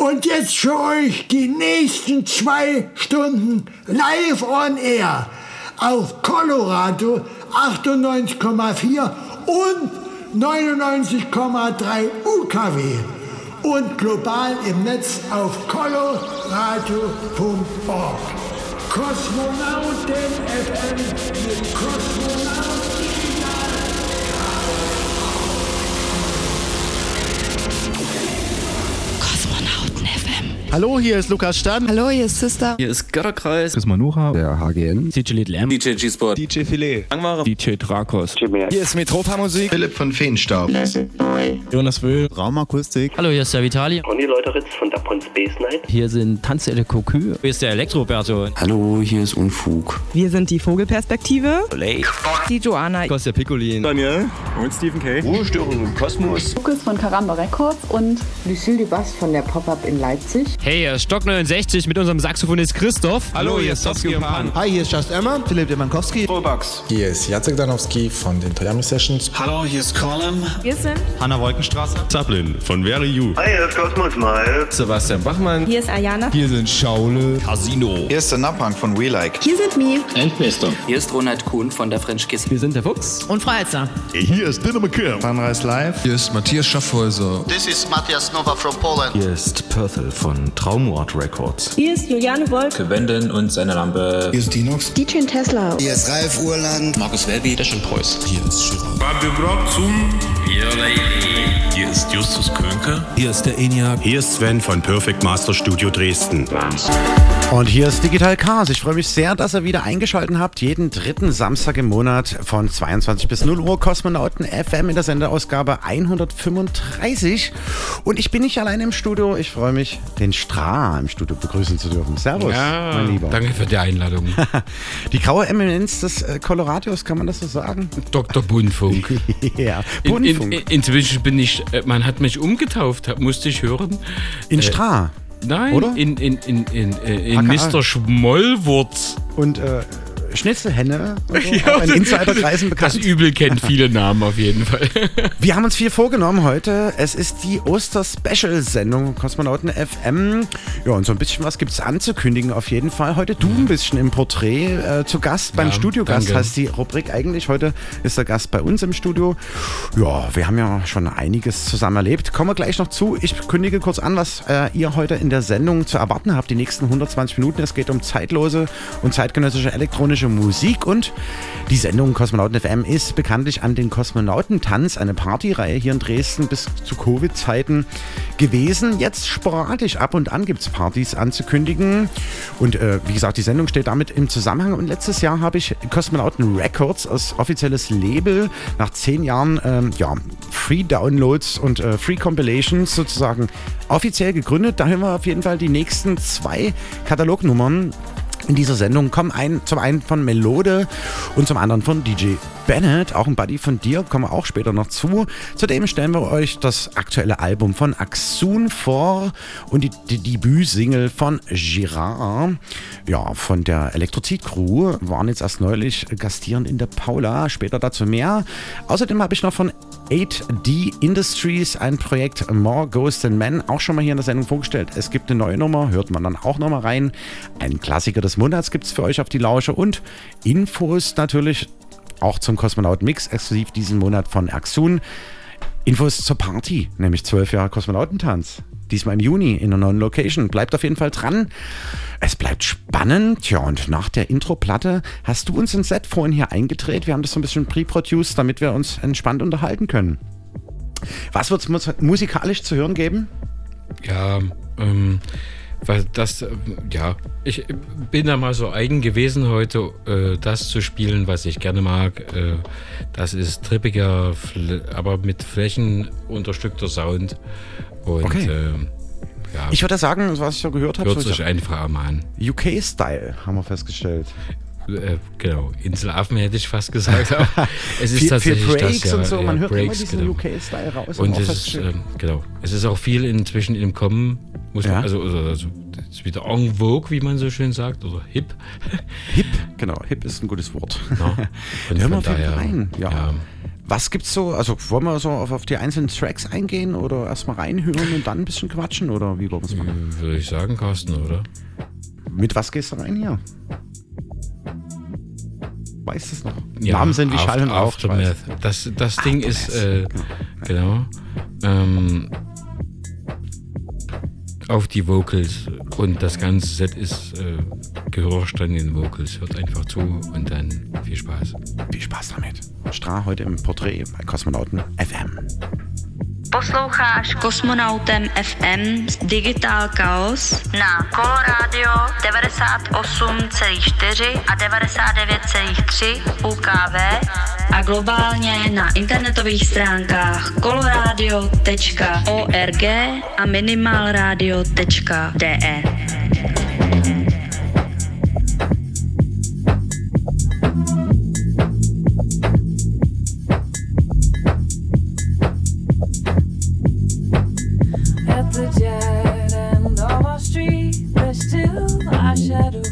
Und jetzt für euch die nächsten zwei Stunden live on air auf Colorado 98,4 und 99,3 UKW und global im Netz auf coloradio.org. Kosmonauten FM mit. Kosmonauten Hallo, hier ist Lukas Stan. Hallo, hier ist Sister. Hier ist Götterkreis. Chris Manuha. Der HGN. DJ Little M. DJ G-Sport. DJ Filet. Angmara. DJ Drakos. Hier ist Metropa Musik. Philipp von Feenstaub. Jonas Wöhl. Raumakustik. Hallo, hier ist der Vitali. Conny Leuteritz von Dapon Space Night. Hier sind Tanzelle Kokü. Hier ist der Elektroberto. Hallo, hier ist Unfug. Wir sind die Vogelperspektive. Lake. Die Joanna. Kostja Piccolin. Daniel. Und Stephen K. Ruhestörung im Kosmos. Lukas von Karamba Records und Lucille Dubas von der Pop-Up in Leipzig. Hey, hier ist Stock 69 mit unserem Saxophonist Christoph. Hallo, hier ist Sofsky und Pan. Hi, hier ist Just Emma. Philipp Demankowski. Robax. Hier ist Jacek Danowski von den Toyami Sessions. Hallo, hier ist Colin. Wir sind Hanna Wolkenstraße. Zaplin von Very You. Hi, hier ist Cosmos Smile. Sebastian Bachmann. Hier ist Ayana. Hier sind Schaule. Casino. Hier ist der Napang von We Like. Hier sind Mi. Endbester. Hier ist Ronald Kuhn von der French Kiss. Wir sind der Fuchs. Und Frau Elster. Hier ist Dinner McKim. Sunrise Live. Hier ist Matthias Schaffhäuser. This is Matthias Nova from Poland. Hier ist Perthel von Traumort Records. Hier ist Juliane Wolf. Wenden und seine Lampe. Hier ist Dinox. DJ Tesla. Hier ist Ralf Urland. Markus Welby. Deschen Preuß. Hier ist Chirac. Radio Brock zum Hier ist Justus Könke. Hier ist der ENIAC. Hier ist Sven von Perfect Master Studio Dresden. Und hier ist Digital Chaos. Ich freue mich sehr, dass ihr wieder eingeschaltet habt. Jeden dritten Samstag im Monat von 22 bis 0 Uhr Kosmonauten FM in der Sendeausgabe 135. Und ich bin nicht allein im Studio. Ich freue mich, den Stra im Studio begrüßen zu dürfen. Servus, Ja, mein Lieber. danke für die Einladung. Die graue Eminenz des äh, Colorados, kann man das so sagen? Dr. Buntfunk. ja, In, Buntfunk. in, inzwischen bin ich, äh, man hat mich umgetauft, musste ich hören. in Stra. Nein, Oder? in, in, in, in, äh, in AKA. Mr. Schmollwurz. Und äh, Schnitzelhenne, und so, Ja, auch in Insiderkreisen Das bekannt. Übel kennt viele Namen auf jeden Fall. Wir haben uns viel vorgenommen heute. Es ist die Oster-Special-Sendung Kosmonauten FM. Ja, und so ein bisschen was gibt es anzukündigen auf jeden Fall. Heute du ein bisschen im Porträt äh, zu Gast beim Ja, Studiogast. danke. Heißt die Rubrik eigentlich. Heute ist der Gast bei uns im Studio. Ja, wir haben ja schon einiges zusammen erlebt. Kommen wir gleich noch zu. Ich kündige kurz an, was äh, ihr heute in der Sendung zu erwarten habt. Die nächsten 120 Minuten. Es geht um zeitlose und zeitgenössische elektronische Musik. Und die Sendung Kosmonauten FM ist bekanntlich an den Kosmonautentanz, eine Partyreihe hier in Dresden bis zu Covid-Zeiten gewesen. Jetzt sporadisch ab und an gibt es Partys anzukündigen. Und äh, wie gesagt, die Sendung steht damit im Zusammenhang. Und letztes Jahr habe ich Kosmonauten Records als offizielles Label nach zehn Jahren ähm, ja, Free Downloads und äh, Free Compilations sozusagen offiziell gegründet. Da hören wir auf jeden Fall die nächsten zwei Katalognummern in dieser Sendung kommen ein, zum einen von Melode und zum anderen von DJ Bennett, auch ein Buddy von dir, kommen wir auch später noch zu. Zudem stellen wir euch das aktuelle Album von Axun vor und die, die Debütsingle von Girard. Ja, von der Elektrozid Crew waren jetzt erst neulich gastierend in der Paula, später dazu mehr. Außerdem habe ich noch von 8D Industries ein Projekt More Ghosts Than Men auch schon mal hier in der Sendung vorgestellt. Es gibt eine neue Nummer, hört man dann auch noch mal rein. Ein Klassiker des Monats gibt es für euch auf die Lausche und Infos natürlich auch zum Kosmonaut Mix, exklusiv diesen Monat von Axun. Infos zur Party, nämlich 12 Jahre Kosmonautentanz. Diesmal im Juni in einer neuen Location. Bleibt auf jeden Fall dran. Es bleibt spannend. Tja, und nach der Intro-Platte hast du uns ein Set vorhin hier eingedreht. Wir haben das so ein bisschen pre-produced, damit wir uns entspannt unterhalten können. Was wird es musikalisch zu hören geben? Ja, ähm, weil das, äh, ja, ich bin da mal so eigen gewesen heute, äh, das zu spielen, was ich gerne mag. Äh, das ist trippiger, aber mit flächenunterstückter Sound. Und Okay. äh, ja, Ich würde sagen, was ich so gehört habe, hört so einfach mal an. UK-Style, haben wir festgestellt äh, genau, Inselaffen hätte ich fast gesagt. es ist viel, tatsächlich viel Breaks das, ja, und so, man hört Breaks, immer diesen genau. UK-Style raus. Und, und es ist, äh, genau, es ist auch viel inzwischen im Kommen, muss ja. man, also, also, also ist wieder en vogue, wie man so schön sagt, oder hip. Hip, genau, hip ist ein gutes Wort. Ja. Genau. Und Hören wir daher, rein, ja. ja. Was gibt's so, also wollen wir so auf, auf die einzelnen Tracks eingehen oder erstmal reinhören und dann ein bisschen quatschen oder wie wollen wir es machen? Würde ich sagen, Carsten, oder? Mit was gehst du rein hier? weiß es noch. Ja, Namen sind wie Schall und Aftermath. Das, das Aftermath. Ding ist, äh, genau, ähm, auf die Vocals und das ganze Set ist äh, gehorcht an den Vocals. Hört einfach zu und dann viel Spaß. Viel Spaß damit. Strah heute im Porträt bei Kosmonauten FM. Posloucháš Kosmonautem FM Digital Chaos na Coloradio 98,4 a 99,3 UKV a globálně na internetových stránkách coloradio.org a minimalradio.de. shadow.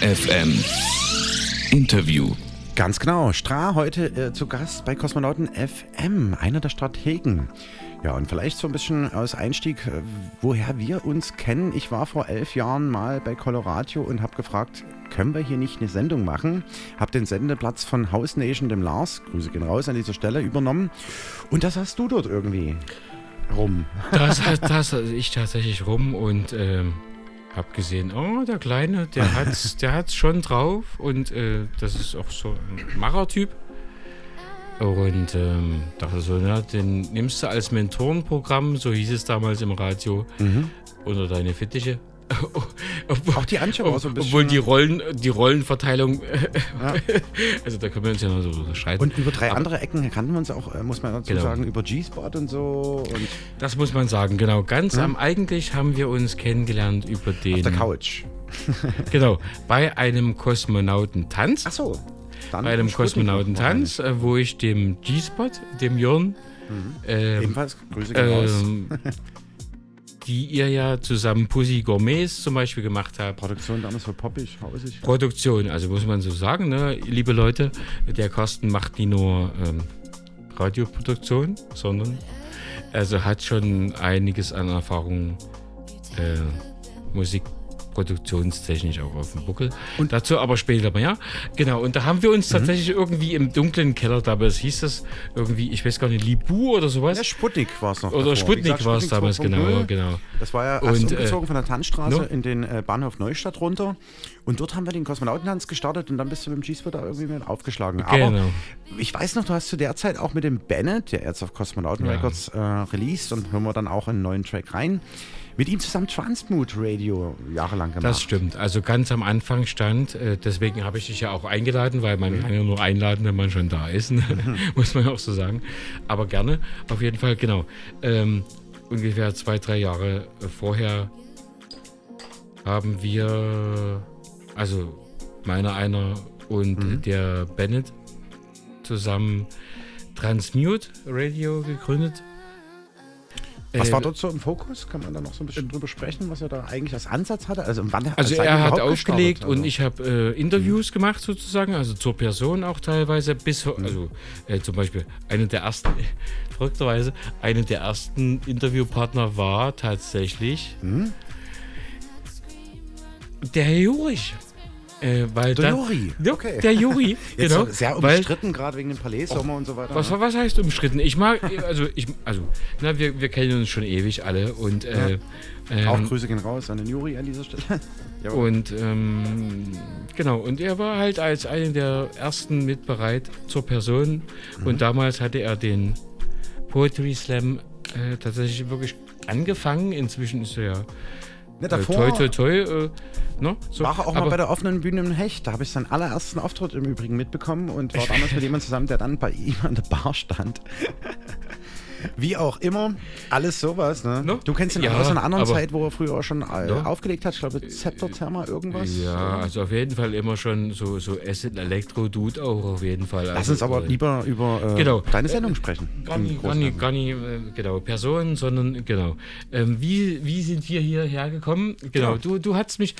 FM. Interview. Ganz genau. Stra heute äh, zu Gast bei Kosmonauten FM, einer der Strategen. Ja, und vielleicht so ein bisschen aus Einstieg, äh, woher wir uns kennen. Ich war vor elf Jahren mal bei Coloradio und habe gefragt, können wir hier nicht eine Sendung machen? Habe den Sendeplatz von House Nation, dem Lars, Grüße gehen raus an dieser Stelle, übernommen. Und das hast du dort irgendwie rum. Das, das ich tatsächlich rum und ähm, habe gesehen, oh, der Kleine, der hat's, der hat's schon drauf und äh, das ist auch so ein Machertyp. Und ähm, dachte so, na, den nimmst du als Mentorenprogramm, so hieß es damals im Radio, Mhm. unter deine Fittiche. Auch die Antje war so ein bisschen. Obwohl die Rollen, die Rollenverteilung, also da können wir uns ja noch so unterscheiden. Und über drei Aber andere Ecken kannten wir uns auch, äh, muss man dazu Genau. sagen, über G-Spot und so. Und Das muss man sagen, genau. Ganz Ja. am eigentlich haben wir uns kennengelernt über den. auf der Couch. genau, bei einem Kosmonautentanz. Ach so. Bei einem Kosmonautentanz, äh, wo ich dem G-Spot, dem Jörn, ähm, Ebenfalls Grüße gehen raus. ähm, die ihr ja zusammen Pussy Gourmets zum Beispiel gemacht habt. Produktion damals so poppig, hausig. Produktion, also muss man so sagen, ne, liebe Leute, der Carsten macht nie nur ähm, Radioproduktion, sondern also hat schon einiges an Erfahrung äh, Musikproduktionstechnisch auch auf dem Buckel. Und dazu aber später mehr. Genau, und da haben wir Mhm. uns tatsächlich irgendwie im dunklen Keller, damals hieß das irgendwie, ich weiß gar nicht, Libu oder sowas. Ja, Sputnik war es noch. Oder davor. Sputnik war es damals, 2.0. genau, genau. Das war ja Und, erst äh, umgezogen von der Tanzstraße no? in den äh, Bahnhof Neustadt runter. Und dort haben wir den Kosmonautentanz gestartet und dann bist du mit dem G-Spot da irgendwie mit aufgeschlagen. Aber Genau. ich weiß noch, du hast zu der Zeit auch mit dem Bennett, der jetzt auf Kosmonauten Ja. Records äh, released und hören wir dann auch einen neuen Track rein, mit ihm zusammen Transmood Radio jahrelang gemacht. Das stimmt. Also ganz am Anfang stand, äh, deswegen habe ich dich ja auch eingeladen, weil man kann ja nur einladen, wenn man schon da ist, ne? muss man auch so sagen. Aber gerne, auf jeden Fall, genau. Ähm, ungefähr zwei, drei Jahre vorher haben wir, also meiner einer und Mhm. der Bennett zusammen Transmute Radio gegründet. Was Äh, war dort so im Fokus? Kann man da noch so ein bisschen drüber sprechen, was er da eigentlich als Ansatz hatte? Also, wann Also er hat aufgelegt und Also- ich habe äh, Interviews gemacht sozusagen, also zur Person auch teilweise bis, ho- also äh, zum Beispiel eine der ersten, verrückterweise, eine der ersten Interviewpartner war tatsächlich der Herr Jurich. Äh, weil Der da- Juri, Ja, okay. Der Juri, Jetzt genau. sehr umstritten, gerade wegen dem Palais-Sommer und so weiter. was, ne? was heißt umstritten? Ich mag, also ich, also, na, wir, wir kennen uns schon ewig alle und äh, Auch ähm, Grüße gehen raus an den Juri an dieser Stelle. Und ähm, genau, und er war halt als einer der ersten mit bereit zur Person. Mhm. Und damals hatte er den Poetry Slam äh, tatsächlich wirklich angefangen. Inzwischen ist er ja Äh, davor toi toi toi. Äh, ne? so, war auch mal bei der offenen Bühne im Hecht. Da habe ich seinen allerersten Auftritt im Übrigen mitbekommen und war damals mit jemandem zusammen, der dann bei ihm an der Bar stand. Wie auch immer, alles sowas. Ne? Ne? Du kennst ihn Ja, aus einer anderen Zeit, wo er früher auch schon äh, Ne? aufgelegt hat. Ich glaube, Zepter Therma irgendwas. Ja, also auf jeden Fall immer schon so, so Acid Electro Dude auch auf jeden Fall. Lass also, uns aber äh, lieber über äh, Genau. deine Sendung sprechen. Gar nicht, gar nicht, und gar nicht äh, genau, Personen, sondern genau. Ähm, wie, wie sind wir hierher gekommen? Genau, Ja. du, du hast mich.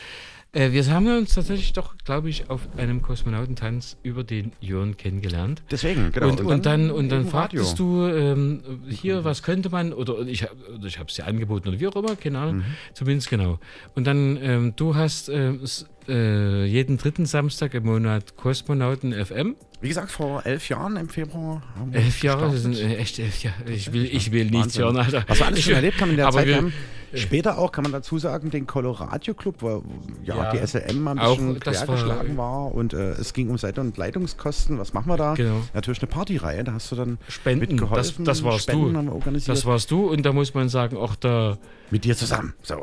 Äh, wir haben uns tatsächlich doch, glaube ich, auf einem Kosmonautentanz über den Jörn kennengelernt. Deswegen, genau. Und, und, dann, und dann im Radio. fragtest du ähm, hier, was könnte man, oder ich, ich habe es dir angeboten oder wie auch immer, keine Mhm. Ahnung, zumindest genau. Und dann, ähm, du hast ähm, äh, jeden dritten Samstag im Monat Kosmonauten FM. Wie gesagt, vor elf Jahren im Februar. haben wir Elf Jahre, das sind echt elf Jahre. Ich will, ich will nichts hören, Alter. Was wir alles schon erlebt haben in der aber Zeit. Wir haben später auch, kann man dazu sagen, den Colorado Club, wo ja, Ja. die SLM mal ein bisschen das quergeschlagen war, und äh, es ging um Seite- und Leitungskosten. Was machen wir da? Genau. Natürlich eine Partyreihe, da hast du dann Spenden, das, mitgeholfen. das warst Spenden du. haben wir organisiert. Das warst du und da muss man sagen, auch da. Mit dir zusammen. So.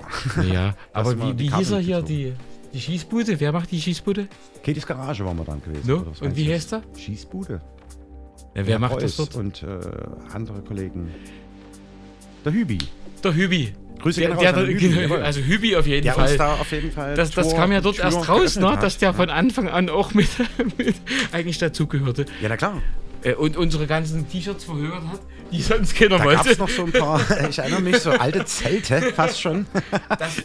Ja, aber wie, wie hieß er hier, die, die Schießbude? Wer macht die Schießbude? Katie's Garage waren wir dann gewesen. No? Und wie heißt er? Schießbude. Ja, wer Ja, macht das Preuß dort? Und äh, andere Kollegen. Der Hübi. Der Hübi. Grüße Der, der, der, Hübi, also Hübi auf jeden Der Fall. uns da auf jeden Fall das, das Tor- kam ja dort Tür erst raus, ne? dass der von Anfang an auch mit, mit eigentlich dazugehörte. Ja, na klar. äh, und unsere ganzen T-Shirts verhökert hat, die sonst keiner Da wollte. gab es noch so ein paar, ich erinnere mich, so alte Zelte fast schon.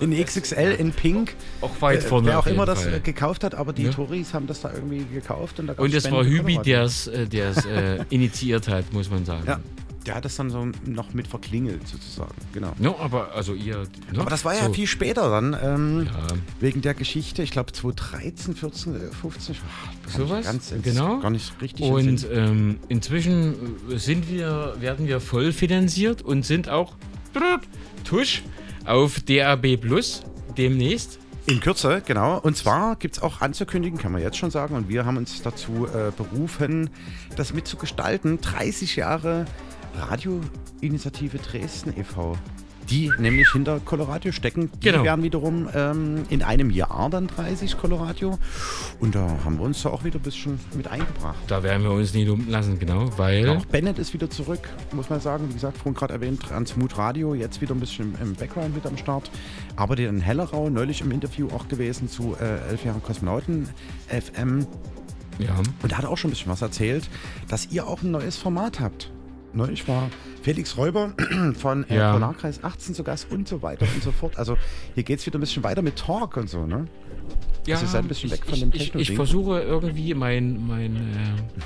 in XXL, in Pink. Auch weit Äh, vorne Wer auch immer das Fall. äh, gekauft hat, aber die Ja. Touris haben das da irgendwie gekauft. Und, da Und es war Spenden für Hübi, der es äh, äh, initiiert hat, muss man sagen. Ja, der hat das dann so noch mit verklingelt sozusagen, genau. No, aber also ihr. No, Aber das war ja so. viel später dann, ähm, Ja. wegen der Geschichte, ich glaube 2013, 14, äh, 15, ach, kann ich Sowas, ganz, genau. gar nicht richtig Und ähm, inzwischen äh, sind wir, werden wir voll finanziert und sind auch tusch auf DAB Plus demnächst. In Kürze, genau. Und zwar gibt es auch anzukündigen, kann man jetzt schon sagen, und wir haben uns dazu äh, berufen, das mitzugestalten. 30 Jahre Radioinitiative Dresden e.V., die nämlich hinter Coloradio stecken. Die Genau. werden wiederum ähm, in einem Jahr dann 30 Coloradio. Und da haben wir uns da auch wieder ein bisschen mit eingebracht. Da werden wir uns nie lumpen lassen, genau, weil. Auch Bennett ist wieder zurück, muss man sagen. Wie gesagt, vorhin gerade erwähnt, Transmut Radio, jetzt wieder ein bisschen im, im Background mit am Start. Arbeitet in Hellerau, neulich im Interview auch gewesen zu äh, elf Jahren Kosmonauten FM. Ja. Und er hat auch schon ein bisschen was erzählt, dass ihr auch ein neues Format habt. Neulich war Felix Räuber von äh, Ja. Polarkreis 18 zu Gast und so weiter und so fort. Also hier geht es wieder ein bisschen weiter mit Talk und so, ne? Ja, also ihr seid ein bisschen ich, weg von ich, dem ich, techno ich versuche irgendwie mein, mein äh,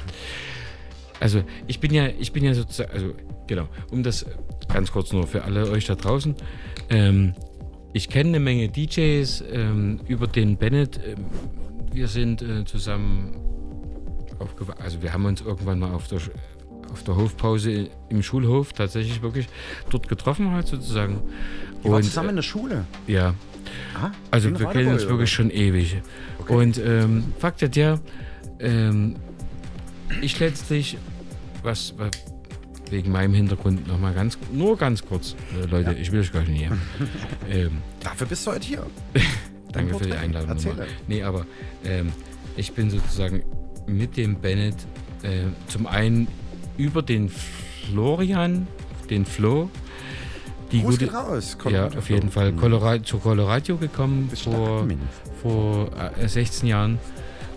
also ich bin ja, ich bin ja sozusagen, also genau, um das ganz kurz nur für alle euch da draußen. Ähm, ich kenne eine Menge DJs ähm, über den Bennett. Ähm, wir sind äh, zusammen aufgewa also wir haben uns irgendwann mal auf der auf der Hofpause im Schulhof tatsächlich wirklich dort getroffen halt sozusagen. Wart Und, zusammen in der Schule. ja. Ah, Also wir kennen uns oder? wirklich schon ewig. Und ähm, Fakt ist ja, ähm, ich letztlich, was, was wegen meinem Hintergrund nochmal ganz, nur ganz kurz, äh, Leute, Ja. ich will euch gar nicht hier. ähm, Dafür bist du heute hier. danke für die. Einladung. Erzähl nochmal. Nee, aber ähm, ich bin sozusagen mit dem Bennett äh, zum einen über den Florian, den Flo, die Gruß gute, raus, ja, auf jeden. Fall Mhm. Colorado, zu Colorado gekommen vor, vor äh, 16 Jahren.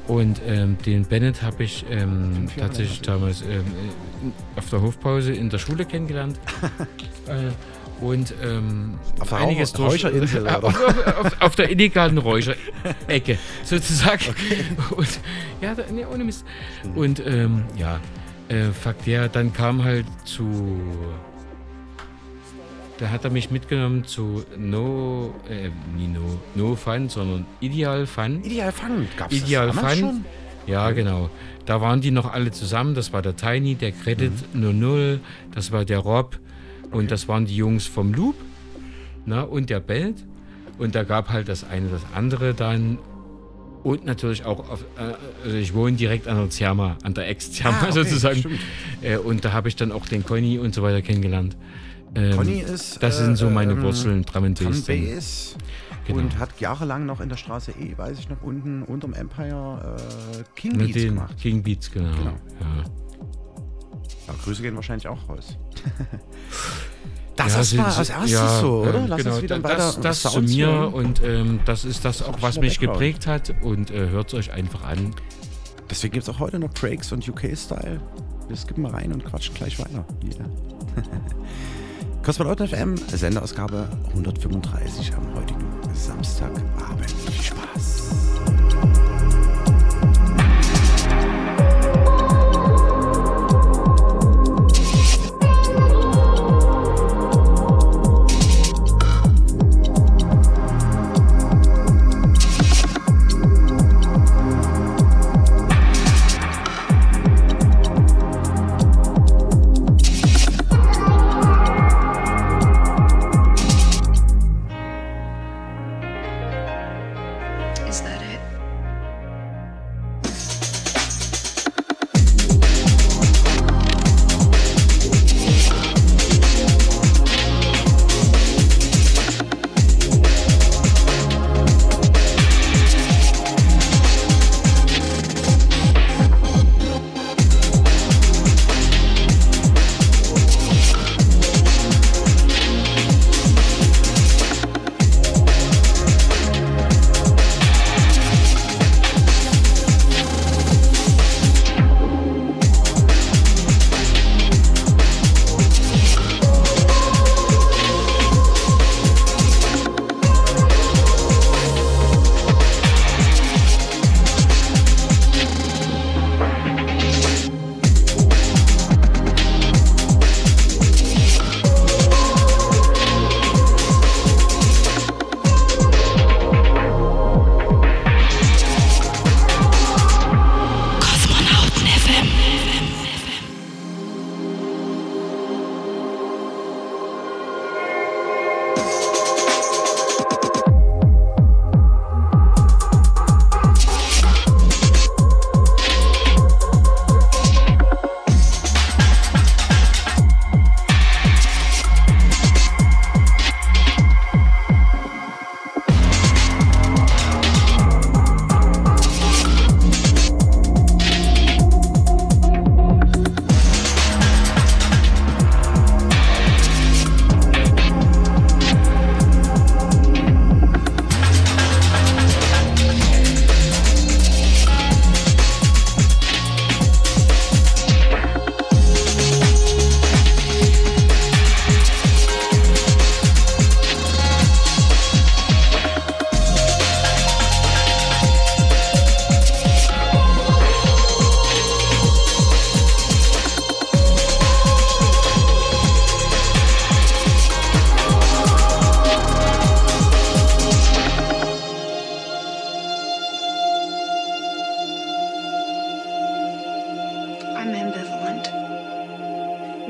Und ähm, den Bennett habe ich ähm, tatsächlich damals ähm, äh, auf der Hofpause in der Schule kennengelernt. äh, und ähm, Auf der einiges Raucher- durch. Auf, auf, auf, der illegalen Räucherecke sozusagen. Und, ja, da, nee, ohne Mist. Und ähm, ja, äh, Fakt ja, dann kam halt zu. Da hat er mich mitgenommen zu No, äh, nie No, No Fun, sondern Ideal Fun. Ideal Fun, gab's das Ideal damals Fun. schon? Ja, genau. Da waren die noch alle zusammen. Das war der Tiny, der Credit Mhm. 00, das war der Rob und das waren die Jungs vom Loop na, und der Belt. Und da gab halt das eine, das andere dann. Und natürlich auch, auf, äh, also ich wohne direkt an der Zerma, an der Ex-Zerma Ah, okay, sozusagen. stimmt. Äh, und da habe ich dann auch den Conny und so weiter kennengelernt. Ähm, Conny ist. Das sind so meine ähm, Wurzeln. Bass. Genau. Und hat jahrelang noch in der Straße E, weiß ich noch, unten unterm Empire äh, King Mit Beats den gemacht. King Beats, genau. Genau. Ja. Ja, Grüße gehen wahrscheinlich auch raus. Das Ja, ist mal als erstes ja, so, oder? ähm, Lass genau, uns wieder weiter das, das zu mir hören. und ähm, das ist das auch, was mich geprägt hat und äh, hört es euch einfach an. Deswegen gibt es auch heute noch Breaks und UK-Style. Wir skippen mal rein und quatschen gleich weiter. Yeah. Kosmonauten FM, Senderausgabe 135 am heutigen Samstagabend. Viel Spaß.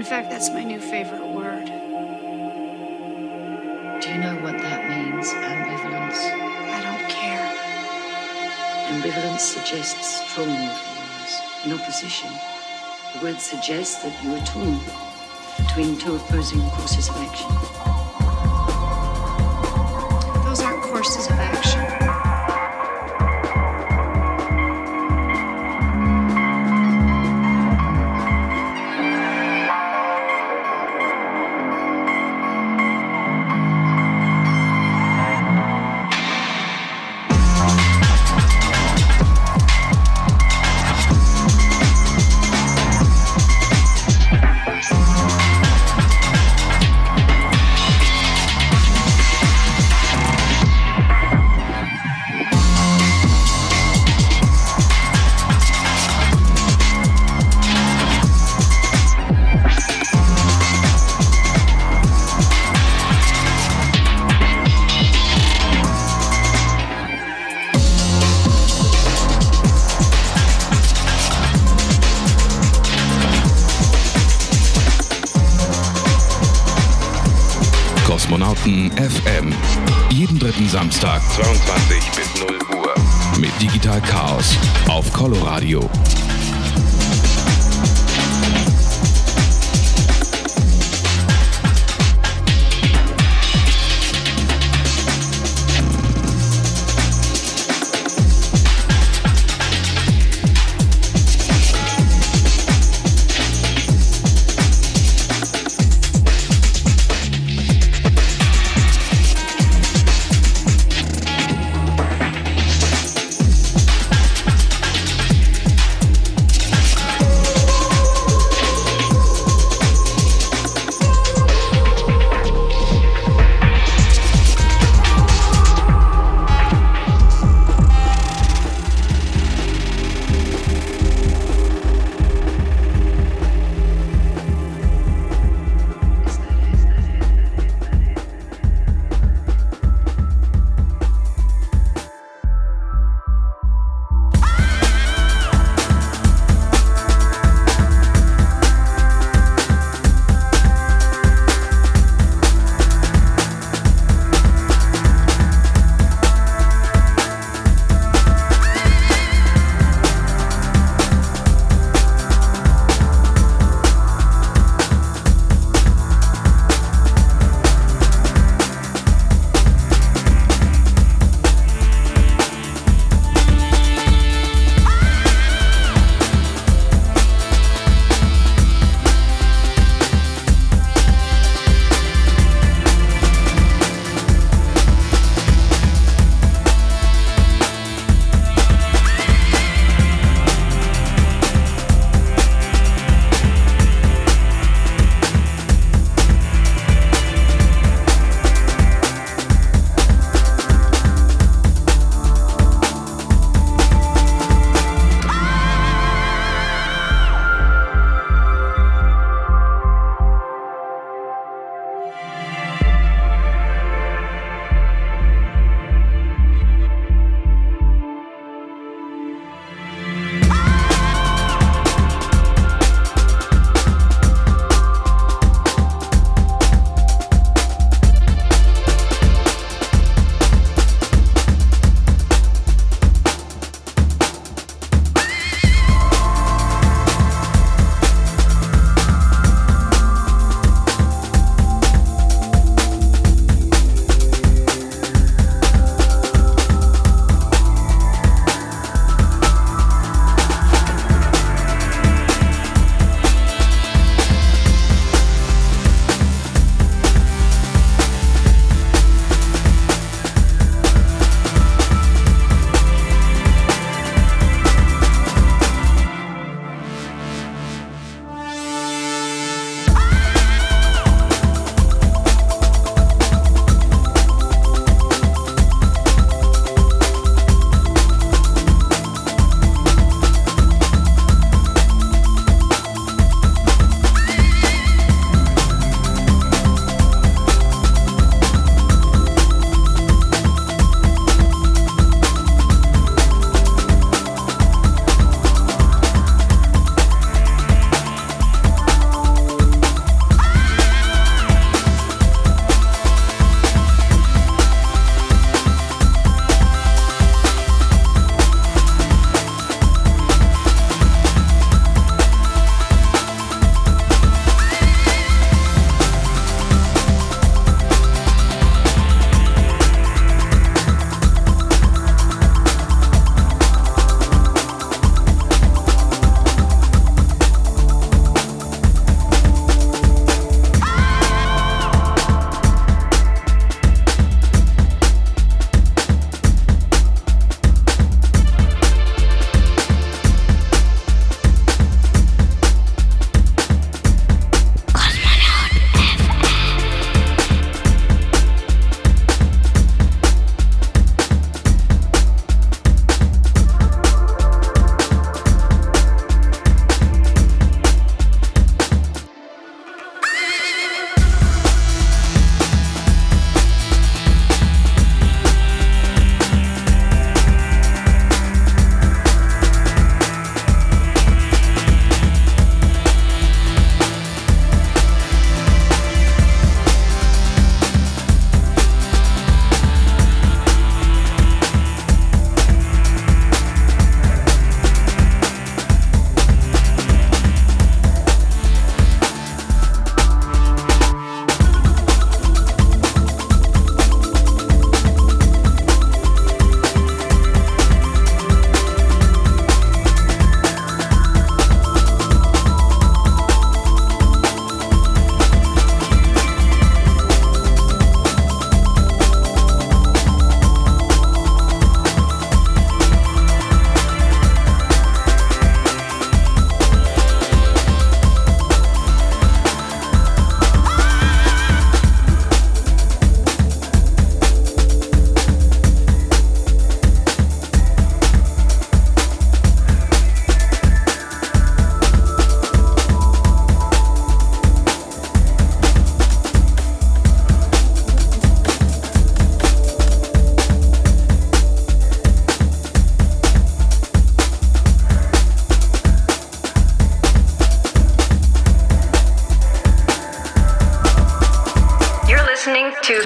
Fact, that's my new favorite word. Do you know what that means, ambivalence? I don't care. Ambivalence suggests strong feelings in opposition. The word suggests that you are torn between two opposing courses of action.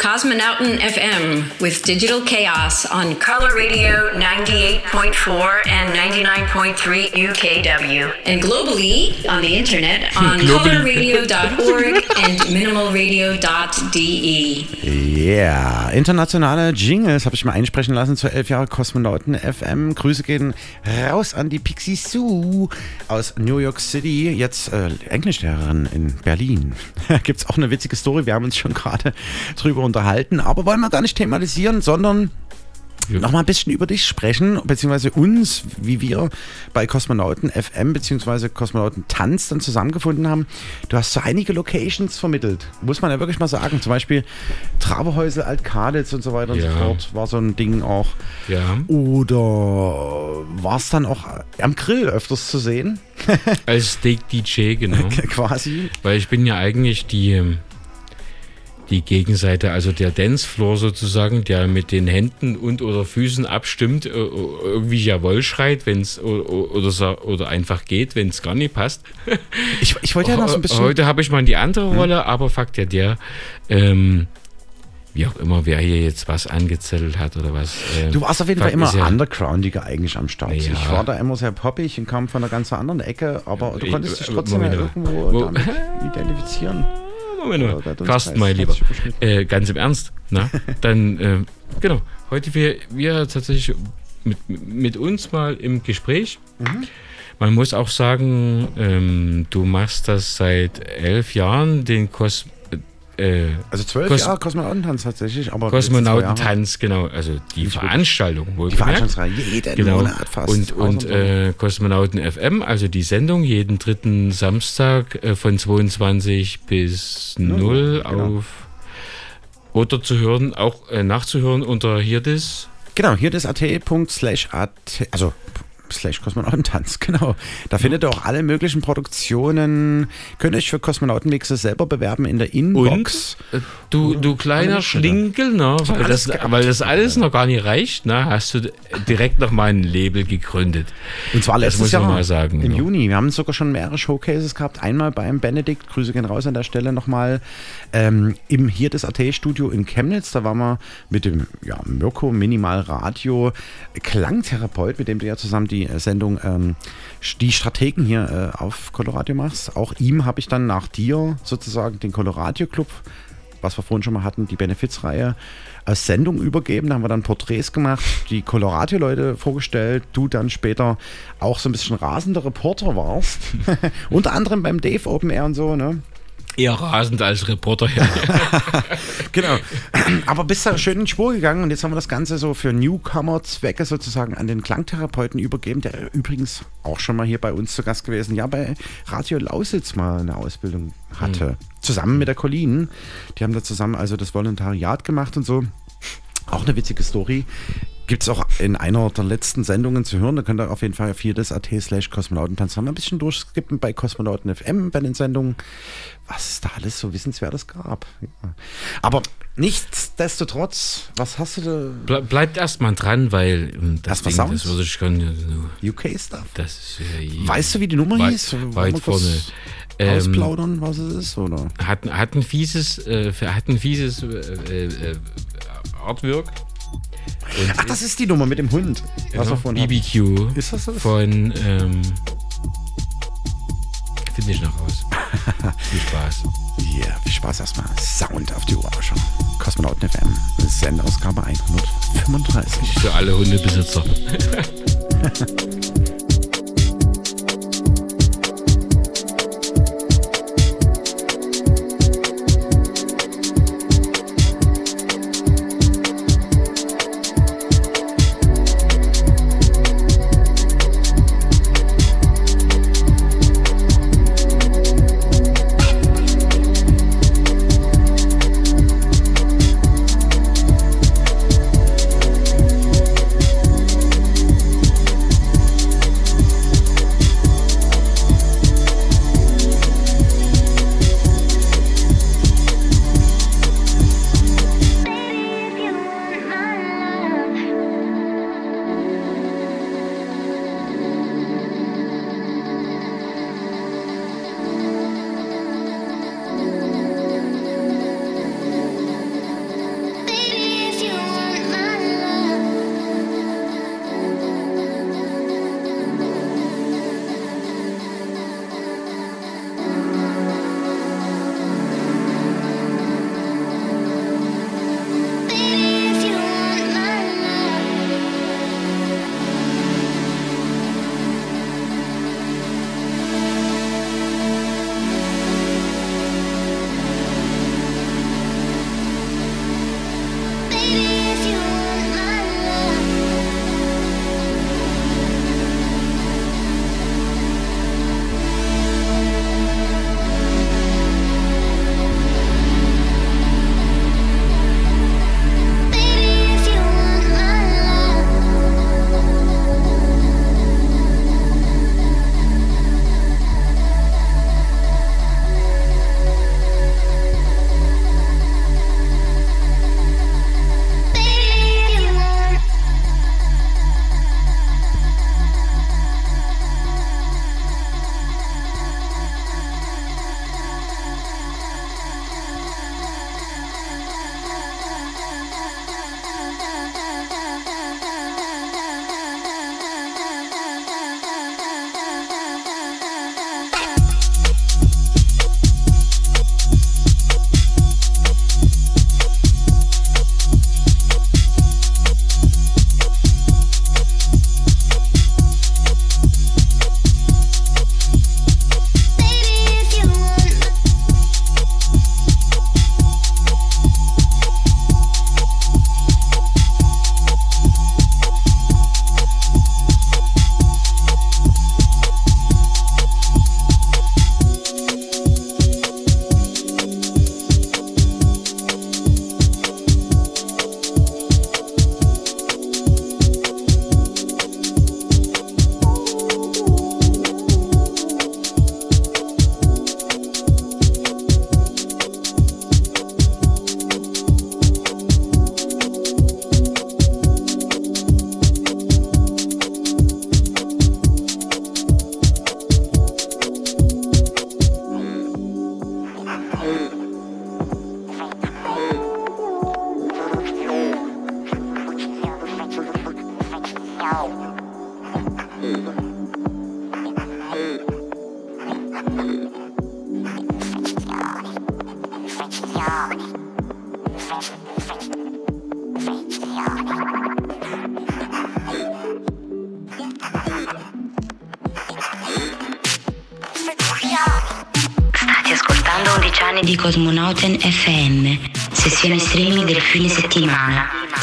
Cosmonauten FM with Digital Chaos on Color Radio 98.4 and 99.3 UKW. And globally on the internet on colorradio.org and minimalradio.de. Yeah, internationale Jingles habe ich mal einsprechen lassen zu elf Jahre Kosmonauten FM. Grüße gehen raus an die Pixie Sue aus New York City, jetzt äh, Englischlehrerin in Berlin. Gibt es auch eine witzige Story, wir haben uns schon gerade drüber unterhalten, aber wollen wir gar nicht thematisieren, sondern noch mal ein bisschen über dich sprechen, beziehungsweise uns, wie wir bei Kosmonauten FM beziehungsweise Kosmonauten Tanz dann zusammengefunden haben. Du hast so einige Locations vermittelt, muss man ja wirklich mal sagen. Zum Beispiel Traberhäusel, Altkaditz und so weiter und Ja. so fort war so ein Ding auch. Ja. Oder war es dann auch am Grill öfters zu sehen? Als Steak-DJ, genau. Quasi. Weil ich bin ja eigentlich die, ähm, die Gegenseite, also der Dancefloor sozusagen, der mit den Händen und oder Füßen abstimmt, äh, irgendwie jawohl schreit, wenn es oder, so- oder einfach geht, wenn es gar nicht passt. Ich, ich wollte ja noch so ein bisschen. Heute habe ich mal die andere Hm. Rolle, aber Fakt ja der, ähm, wie auch immer, wer hier jetzt was angezettelt hat oder was. äh, Du warst auf jeden Fall immer ja, undergroundiger eigentlich am Start. Ja. Ich war da immer sehr poppig und kam von einer ganz anderen Ecke, aber du Äh, konntest dich äh, trotzdem ja irgendwo Wo- damit identifizieren. Moment mal, der Carsten, mein Lieber. Äh, ganz im Ernst, na? Dann, äh, genau, heute wir, wir tatsächlich mit, mit uns mal im Gespräch. Mhm. Man muss auch sagen, ähm, du machst das seit elf Jahren, den Kos äh, Also zwölf Kos Jahre Kosmonautentanz tatsächlich, aber Kosmonautentanz, genau, also die Nicht. Veranstaltung, Die wohlgemerkt. Veranstaltungsreihe, jeden genau. Monat fast. Und, und äh, Kosmonauten FM, also die Sendung jeden dritten Samstag äh, von 22 bis 0 genau. auf oder zu hören, auch äh, nachzuhören unter hier das. Genau, hier das at.slash at, also slash Kosmonautentanz, genau. Da findet ihr auch alle möglichen Produktionen. Könnt euch für Kosmonautenmixe selber bewerben in der Inbox. Und äh, du, du kleiner Schlinkel, ne, weil, das, weil das alles noch gar nicht reicht, ne, hast du direkt noch mal ein Label gegründet. Und zwar letztes muss Jahr mal sagen. im ne. Juni. Wir haben sogar schon mehrere Showcases gehabt. Einmal beim Benedikt, Grüße gehen raus an der Stelle nochmal, ähm, im hier das AT-Studio in Chemnitz. Da waren wir mit dem ja, Mirko Minimal Radio Klangtherapeut, mit dem du ja zusammen die äh, Sendung ähm, Die Strategen hier äh, auf Coloradio machst. Auch ihm habe ich dann nach dir sozusagen den Coloradio Club was wir vorhin schon mal hatten, die Benefizreihe als Sendung übergeben. Da haben wir dann Porträts gemacht, die Coloradio-Leute vorgestellt, du dann später auch so ein bisschen rasender Reporter warst. Unter anderem beim Dave Open Air und so, ne? Eher rasend als Reporter. Genau. Aber bist da schön in Spur gegangen und jetzt haben wir das Ganze so für Newcomer-Zwecke sozusagen an den Klangtherapeuten übergeben, der übrigens auch schon mal hier bei uns zu Gast gewesen, ja, bei Radio Lausitz mal eine Ausbildung hatte. Zusammen mit der Colleen. Die haben da zusammen also das Volontariat gemacht und so. Auch eine witzige Story. Gibt es auch in einer der letzten Sendungen zu hören. Da könnt ihr auf jeden Fall auf jedes AT slash Kosmonautentanz haben wir ein bisschen durchskippen bei Kosmonauten FM bei den Sendungen. Was es da alles so Wissenswertes gab. Ja. Aber nichtsdestotrotz, was hast du da? Ble bleibt erstmal dran, weil ähm, das, Ding, das würde ich können. UK-Stuff? Äh, Weißt du, wie die Nummer weit, hieß? Weit vorne. Ähm, Ausplaudern, was es ist, oder? hat, hat ein fieses, äh, hat ein fieses äh, äh, Artwork. Und Ach, das ist die Nummer mit dem Hund. Was genau, vorhin. BBQ. Ist das das? Von, ähm, finde ich noch raus. Viel Spaß. Yeah, viel Spaß erstmal. Sound auf die Uhr schon. Kosmonauten FM, Sendeausgabe 135. Für alle Hundebesitzer.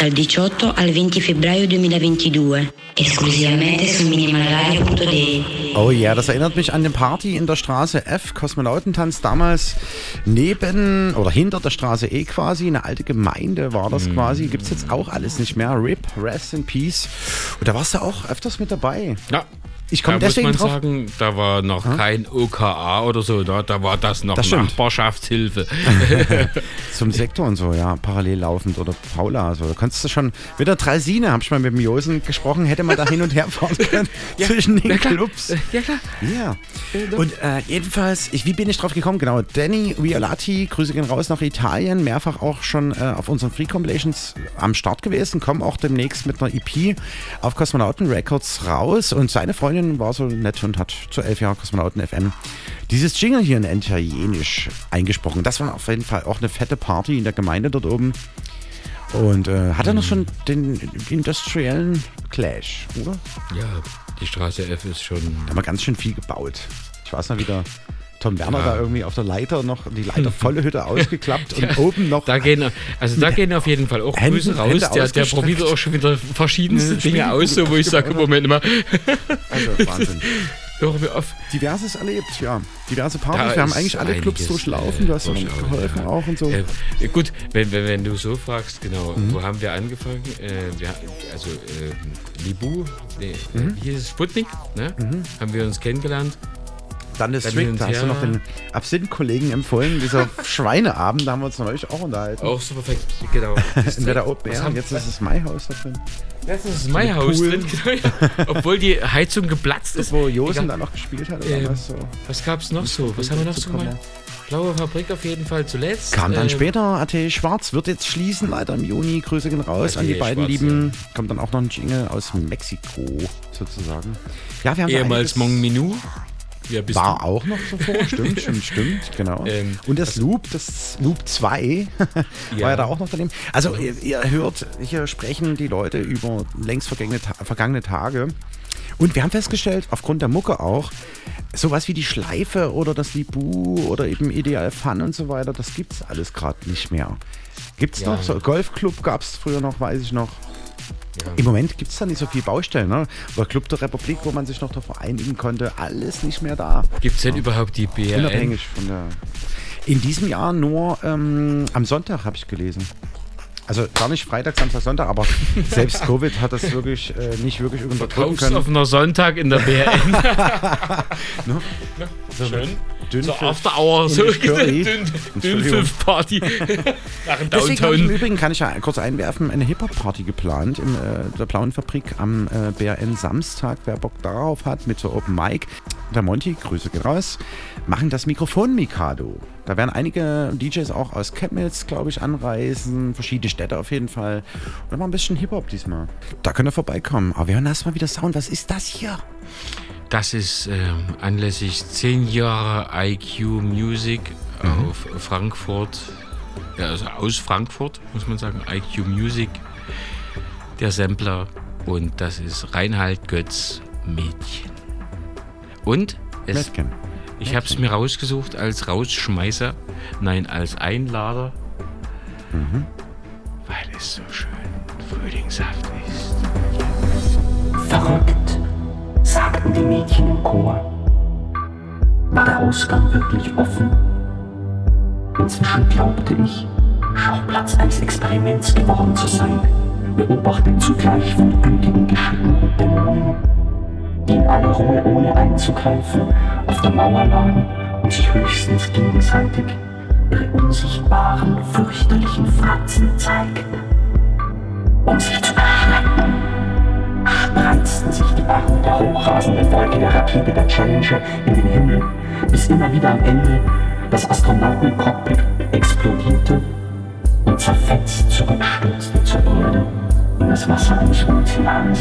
dal 18 al 20 febbraio 2022, esclusivamente su minimalradio.de. Oh ja, das erinnert mich an eine Party in der Straße F, Kosmonautentanz, damals neben oder hinter der Straße E quasi, eine alte Gemeinde war das quasi, gibt es jetzt auch alles nicht mehr. RIP, Rest in Peace. Und da warst du auch öfters mit dabei. Ja. Ich komme da deswegen muss man drauf. sagen, da war noch kein OKA oder so, da, da war das noch Das. Nachbarschaftshilfe. Zum Sektor und so, ja, parallel laufend oder Paula, so. Da konntest du schon, mit der Draisine habe ich mal mit dem Josen gesprochen, hätte man da hin und her fahren können zwischen den ja. Clubs. Ja, klar. Ja. Und äh, jedenfalls, ich, wie bin ich drauf gekommen? Genau, Danny Riolati, Grüße gehen raus nach Italien, mehrfach auch schon äh, auf unseren Free Compilations am Start gewesen, kommen auch demnächst mit einer EP auf Kosmonauten Records raus und seine Freundin war so nett und hat zu elf Jahren Kosmonauten FM dieses Jingle hier in Italienisch eingesprochen. Das war auf jeden Fall auch eine fette Party in der Gemeinde dort oben. Und äh, hat er noch schon den industriellen Clash, oder? Ja, die Straße F ist schon. Da haben wir ganz schön viel gebaut. Ich weiß noch wieder. Tom Werner Ja. da irgendwie auf der Leiter noch, die Leiter volle Hütte ausgeklappt und Ja, oben noch. Da gehen, also da gehen auf jeden Fall auch Grüße raus. Hände Der, der probiert auch schon wieder verschiedenste Dinge aus, so, wo ich sage, Moment mal. Also Wahnsinn. Hör mir auf. Diverses erlebt, ja. Diverse Da Partys. Wir haben eigentlich alle Clubs durchlaufen. Du hast durchlaufen, geholfen ja. auch und so. Äh, gut, wenn, wenn, wenn du so fragst, genau, Mhm. wo haben wir angefangen? Äh, wir, also äh, Libu, nee, Mhm. hier ist Sputnik, ne? haben wir uns kennengelernt. Dann ist Dann Strict, da hast du noch den Absinth-Kollegen empfohlen. Dieser Schweineabend, da haben wir uns neulich auch unterhalten. Auch so perfekt, genau. Entweder Open Was Air, jetzt ist das Maihaus da drin. Jetzt ist das Maihaus Pool. drin, genau, ja. obwohl die Heizung geplatzt ist. Wo Josen da noch gespielt hat oder Ähm, was so. Was gab's noch so? Was haben wir noch so mal? Blaue Fabrik auf jeden Fall zuletzt. Kam dann Ähm, später, AT Schwarz wird jetzt schließen, leider im Juni. Grüße gehen raus an die beiden Schwarz, Lieben. Kommt dann auch noch ein Jingle aus Mexiko sozusagen. Ja, wir haben Ehemals Mon Minu. Ja, War du? auch noch zuvor, stimmt, stimmt, stimmt, genau. Ähm, Und das Loop, das Loop 2, war Ja. ja da auch noch daneben. Also ihr, ihr hört, hier sprechen die Leute über längst vergangene, vergangene Tage. Und wir haben festgestellt, aufgrund der Mucke auch, sowas wie die Schleife oder das Libu oder eben Ideal Fun und so weiter, das gibt's alles gerade nicht mehr. Gibt's Ja. noch? So, Golfclub gab's früher noch, weiß ich noch. Ja. Im Moment gibt es da nicht so viel Baustellen, ne? Oder Club der Republik, wo man sich noch darauf einigen konnte, alles nicht mehr da. Gibt es denn überhaupt die BRN? Unabhängig von der. In diesem Jahr nur ähm, am Sonntag habe ich gelesen. Also gar nicht Freitag, Samstag, Sonntag, aber selbst Covid hat das wirklich äh, nicht wirklich unterdrücken können. auf einer Sonntag in der BRN. Ne? so schön. Dünn so After Hour, so dünn, dünn. Fünf Party. Nach dem Deswegen ich im Downtown. Übrigen, kann ich ja kurz einwerfen, eine Hip-Hop-Party geplant in äh, der Blauen Fabrik am äh, BRN Samstag. Wer Bock darauf hat, mit so Open Mic. Der Monty, Grüße gehen raus, machen das Mikrofon Mikado. Da werden einige DJs auch aus Chemnitz, glaube ich, anreisen. Verschiedene Städte auf jeden Fall. Und mal ein bisschen Hip-Hop diesmal. Da könnt ihr vorbeikommen. Aber wir hören erstmal wieder Sound. Was ist das hier? Das ist ähm, anlässlich 10 Jahre IQ Music Mhm. auf Frankfurt, ja, also aus Frankfurt, muss man sagen, IQ Music, der Sampler. Und das ist Reinhard Götz Mädchen. Und es, Mädchen. ich habe es mir rausgesucht als Rausschmeißer, nein, als Einlader, Mhm. weil es so schön frühlingshaft ist. Verrückt, sagten die Mädchen im Chor. War der Ausgang wirklich offen? Inzwischen glaubte ich, Schauplatz eines Experiments geworden zu sein, beobachtet zugleich von gültigen Geschicken und Dämonen, die in aller Ruhe ohne einzugreifen auf der Mauer lagen und sich höchstens gegenseitig ihre unsichtbaren, fürchterlichen Fratzen zeigten. Um sich zu erschrecken, spreizten sich die Arme der hochrasenden Wolke der Rakete der Challenger in den Himmel, bis immer wieder am Ende das Astronautencockpit explodierte und zerfetzt zurückstürzte zur Erde in das Wasser eines Ozeans.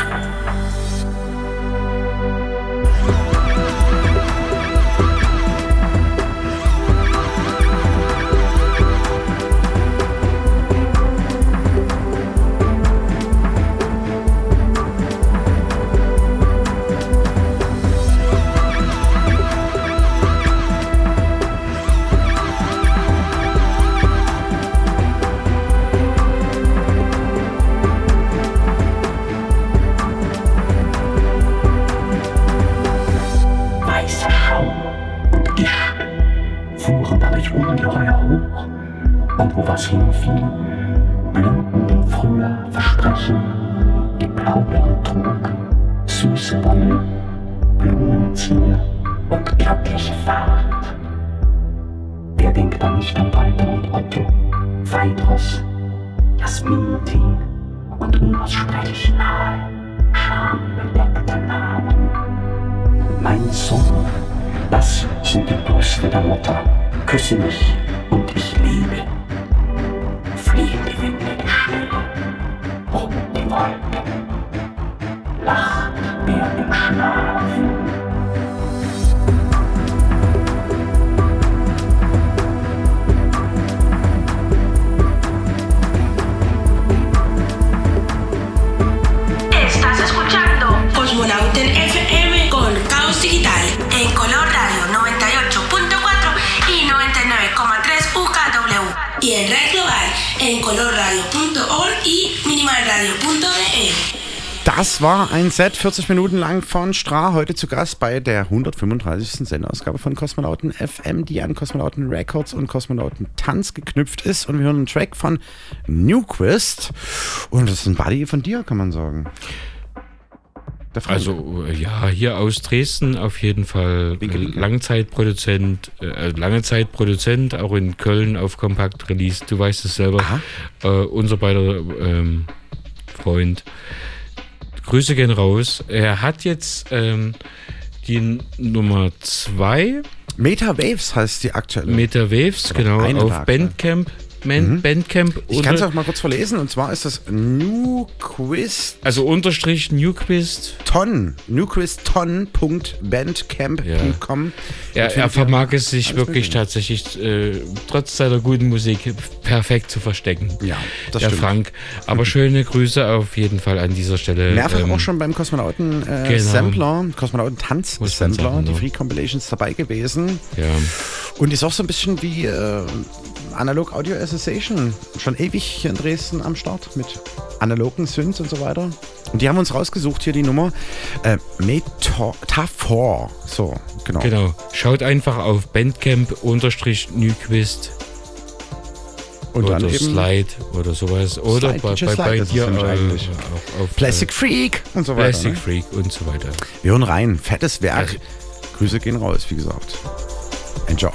Und wo was hinfiel, blühten dem Frühjahr Versprechen, die Blaubeeren trug, süße Wolle, Blumenzier und glückliche Fahrt. Wer denkt da nicht an Walter und Otto, Phaedros, Jasmintee und unaussprechlich nahe, schambedeckte Namen. Mein Sohn, das sind die Brüste der Mutter. Küsse mich und ich liebe. Lacht mir im Schlaf. En colorradio.org y minimalradio.de. Das war ein Set 40 Minuten lang von Stra, heute zu Gast bei der 135. Sendeausgabe von Kosmonauten FM, die an Kosmonauten Records und Kosmonauten Tanz geknüpft ist. Und wir hören einen Track von Newquist. Und das ist ein Buddy von dir, kann man sagen. Also äh, ja, hier aus Dresden auf jeden Fall äh, Langzeitproduzent, äh, lange Zeit Produzent, auch in Köln auf Kompakt Release. Du weißt es selber. Äh, unser beider ähm, Freund. Grüße gehen raus. Er hat jetzt ähm, die Nummer 2. Meta Waves heißt die aktuelle. Meta Waves, genau, auf Bandcamp. Man, Mhm. Bandcamp. Ich kann es auch mal kurz verlesen. Und zwar ist das Newquist Also Unterstrich Newquist. Ton. Newquistton.bandcamp.com. Er, Dort er ihr vermag es sich wirklich Mögliche. tatsächlich äh, trotz seiner guten Musik perfekt zu verstecken. Ja, das der stimmt. Frank. Aber schöne Grüße auf jeden Fall an dieser Stelle. Mehrfach Ähm, auch schon beim Kosmonauten äh, genau. Sampler, Kosmonauten Tanz Sampler, sagen, die ne? Free Compilations dabei gewesen. Ja. Und ist auch so ein bisschen wie äh, Analog Audio Association. Schon ewig hier in Dresden am Start mit analogen Synths und so weiter. Und die haben uns rausgesucht hier die Nummer äh, Metaphor. So, genau. Genau. Schaut einfach auf Bandcamp unterstrich Newquist. Und oder dann eben Slide oder sowas. Oder Slide, bei, bei, bei dir äh, auf, Plastic Freak und so weiter. Plastic ne? Freak und so weiter. Wir hören rein. Fettes Werk. Grüße gehen raus, wie gesagt. Enjoy.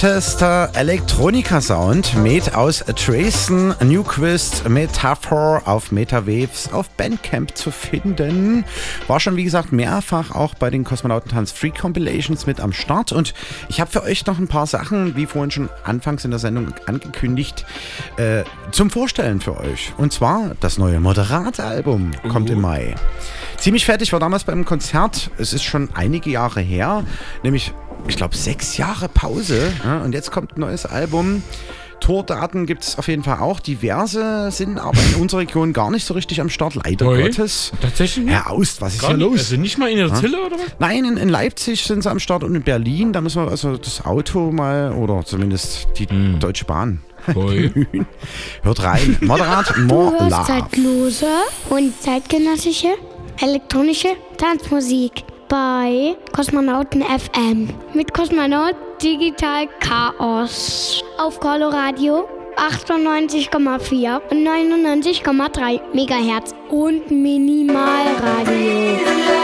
Fettester Elektronika-Sound mit aus Dresden, Newquist, Metaphor auf Metawaves auf Bandcamp zu finden. War schon, wie gesagt, mehrfach auch bei den Kosmonautentanz Free Compilations mit am Start. Und ich habe für euch noch ein paar Sachen, wie vorhin schon anfangs in der Sendung angekündigt, äh, zum Vorstellen für euch. Und zwar das neue Moderat-Album kommt im Mai. Ziemlich fertig war damals beim Konzert. Es ist schon einige Jahre her, nämlich ich glaube, sechs Jahre Pause. Ja, und jetzt kommt ein neues Album. Tourdaten gibt es auf jeden Fall auch. Diverse sind aber in unserer Region gar nicht so richtig am Start, leider Oi. Gottes. Tatsächlich nicht? Herr Aust, was ist Gar hier nicht? los? Also nicht mal in der Ja? Zille oder was? Nein, in, in Leipzig sind sie am Start und in Berlin. Da müssen wir also das Auto mal, oder zumindest die Deutsche Bahn. Hört rein. Moderat, Du more hörst love. zeitlose und zeitgenössische elektronische Tanzmusik bei Kosmonauten FM mit Kosmonaut Digital Chaos auf Coloradio 98,4 und 99,3 Megahertz und Minimalradio.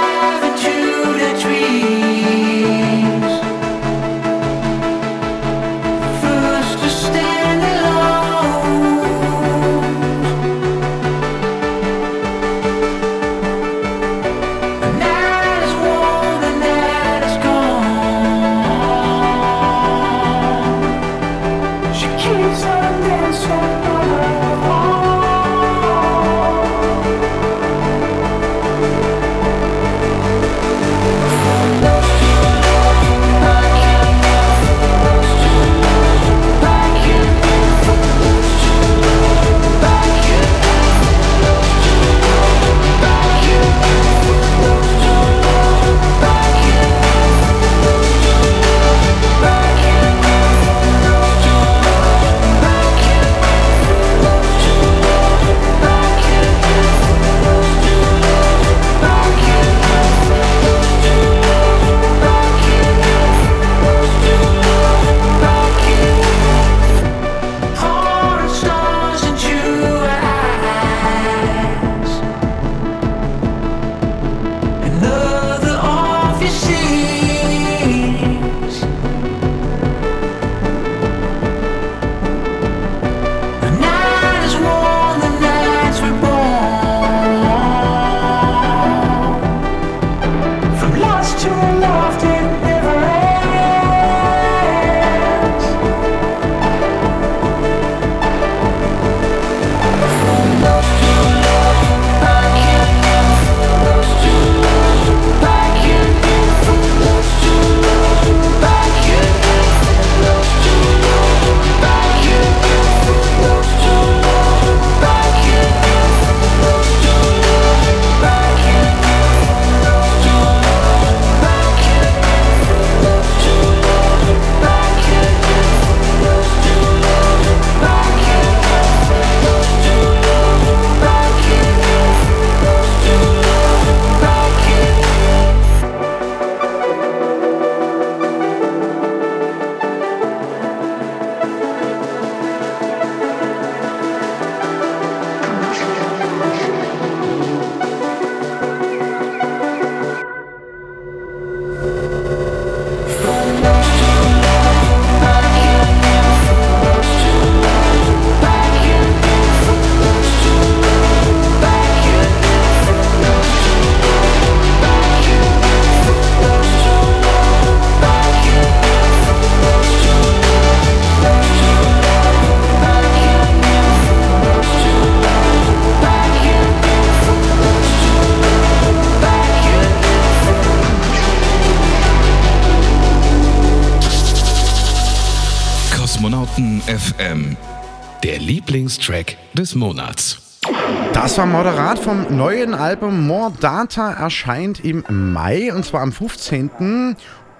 Vom neuen Album More Data erscheint im Mai und zwar am 15.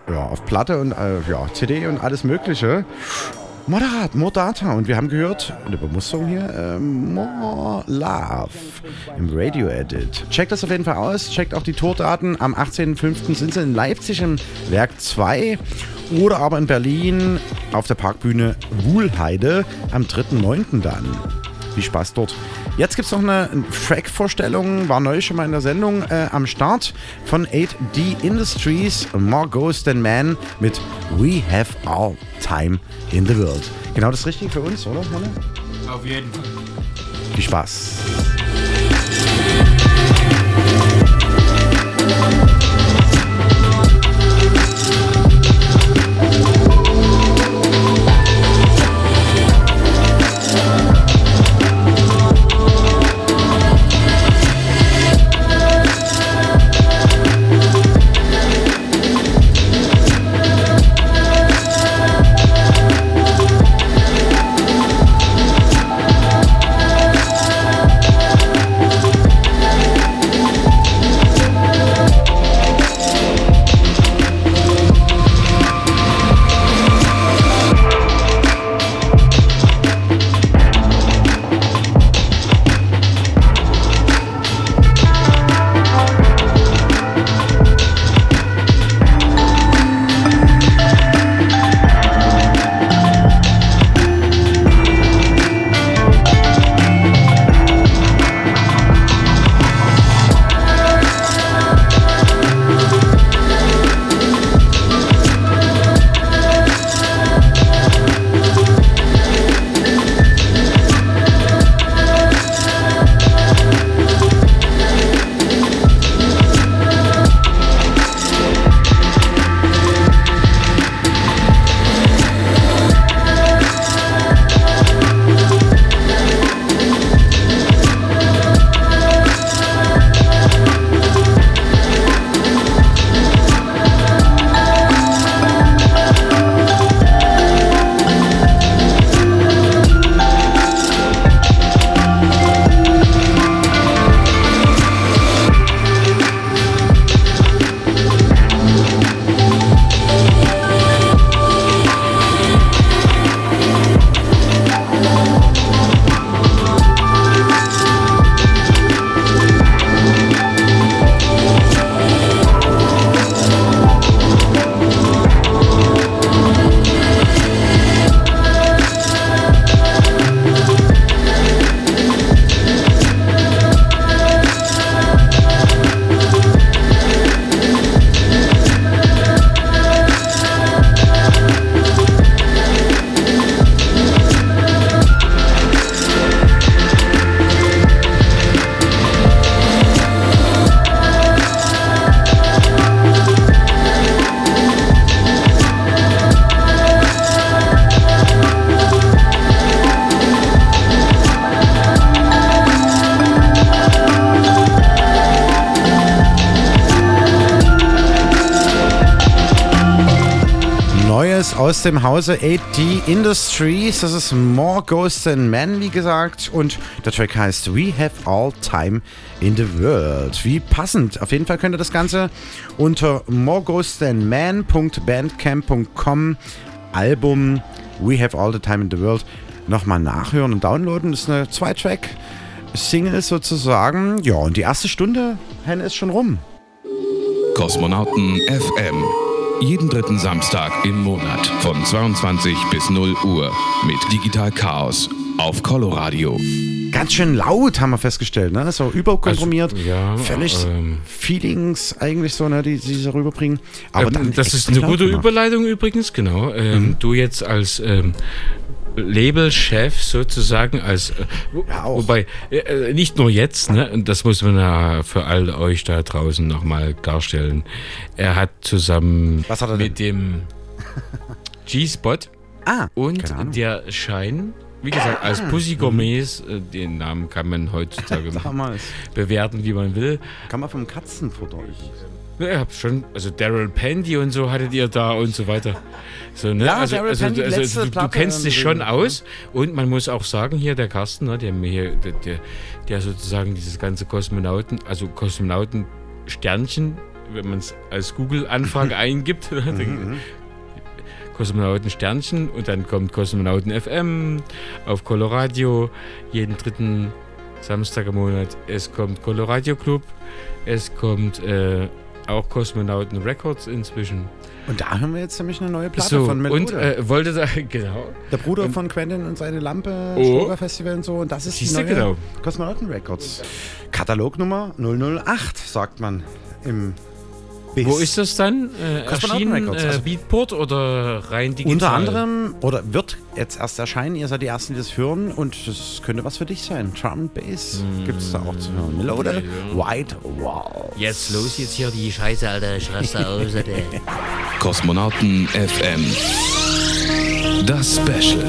Ja, auf Platte und äh, ja, CD und alles Mögliche. Moderat, More Data und wir haben gehört, eine Bemusterung hier, äh, More Love im Radio Edit. Checkt das auf jeden Fall aus, checkt auch die Tourdaten. Am 18.05. sind sie in Leipzig im Werk 2 oder aber in Berlin auf der Parkbühne Wuhlheide am 3.9. dann. Viel Spaß dort. Jetzt gibt es noch eine Track-Vorstellung, war neulich schon mal in der Sendung äh, am Start von 8D Industries, More Ghost Than Man mit We Have All Time in the World. Genau das Richtige für uns, oder? Auf jeden Fall. Viel Spaß. Dem Hause 8D Industries. Das ist More Ghosts Than Men, wie gesagt. Und der Track heißt We Have All Time in the World. Wie passend. Auf jeden Fall könnt ihr das Ganze unter moreghoststhanman.bandcamp.com Album We Have All the Time in the World nochmal nachhören und downloaden. Das ist eine Zwei-Track-Single sozusagen. Ja, und die erste Stunde, Henne, ist schon rum. Kosmonauten FM. Jeden dritten Samstag im Monat von 22 bis 0 Uhr mit Digital Chaos auf Coloradio. Ganz schön laut, haben wir festgestellt, ne? So überkomprimiert. Also, ja, Völlig ähm, Feelings eigentlich so, ne, die, die sie rüberbringen. Aber ähm, dann das ist eine gute gemacht. Überleitung übrigens, genau. Ähm, Mhm. Du jetzt als ähm, Labelchef sozusagen, als äh, wo- wobei äh, nicht nur jetzt, ne, und das muss man ja für all euch da draußen nochmal darstellen. Er hat zusammen mit dem G-Spot Ah, und der Schein, wie gesagt, als Pussy Gourmets, äh, den Namen kann man heutzutage bewerten, wie man will. Kann man vom Katzenfutter. Ja, ihr habt schon, also Daryl Pandy und so hattet ihr da und so weiter. So, ne? Ja, also, also, Pandy, also, du, du kennst dich schon aus und man muss auch sagen, hier der Carsten, ne, der mir der, der, der sozusagen dieses ganze Kosmonauten, also Kosmonauten-Sternchen, wenn man es als Google-Anfrage eingibt, ne, Mhm, dann- Kosmonauten Sternchen und dann kommt Kosmonauten FM auf Coloradio jeden dritten Samstag im Monat. Es kommt Coloradio Club, es kommt äh, auch Kosmonauten Records inzwischen. Und da haben wir jetzt nämlich eine neue Platte So, von Melode. und äh, wollte da, genau. der Bruder von Quentin und seine Lampe, Oh. Festival und so. Und das ist die neue genau. Kosmonauten Records. Katalognummer 008, sagt man im Biss. Wo ist das dann? Äh, erschienen? Records, Äh, also- Beatport oder rein digital? Unter anderem, oder wird jetzt erst erscheinen, ihr seid die Ersten, die das hören und das könnte was für dich sein. Drum and Bass gibt es da auch zu hören. Melode, White Wall. Jetzt los jetzt hier die Scheiße, Alter. Ich raste aus, Alter. Kosmonauten FM. Das Special.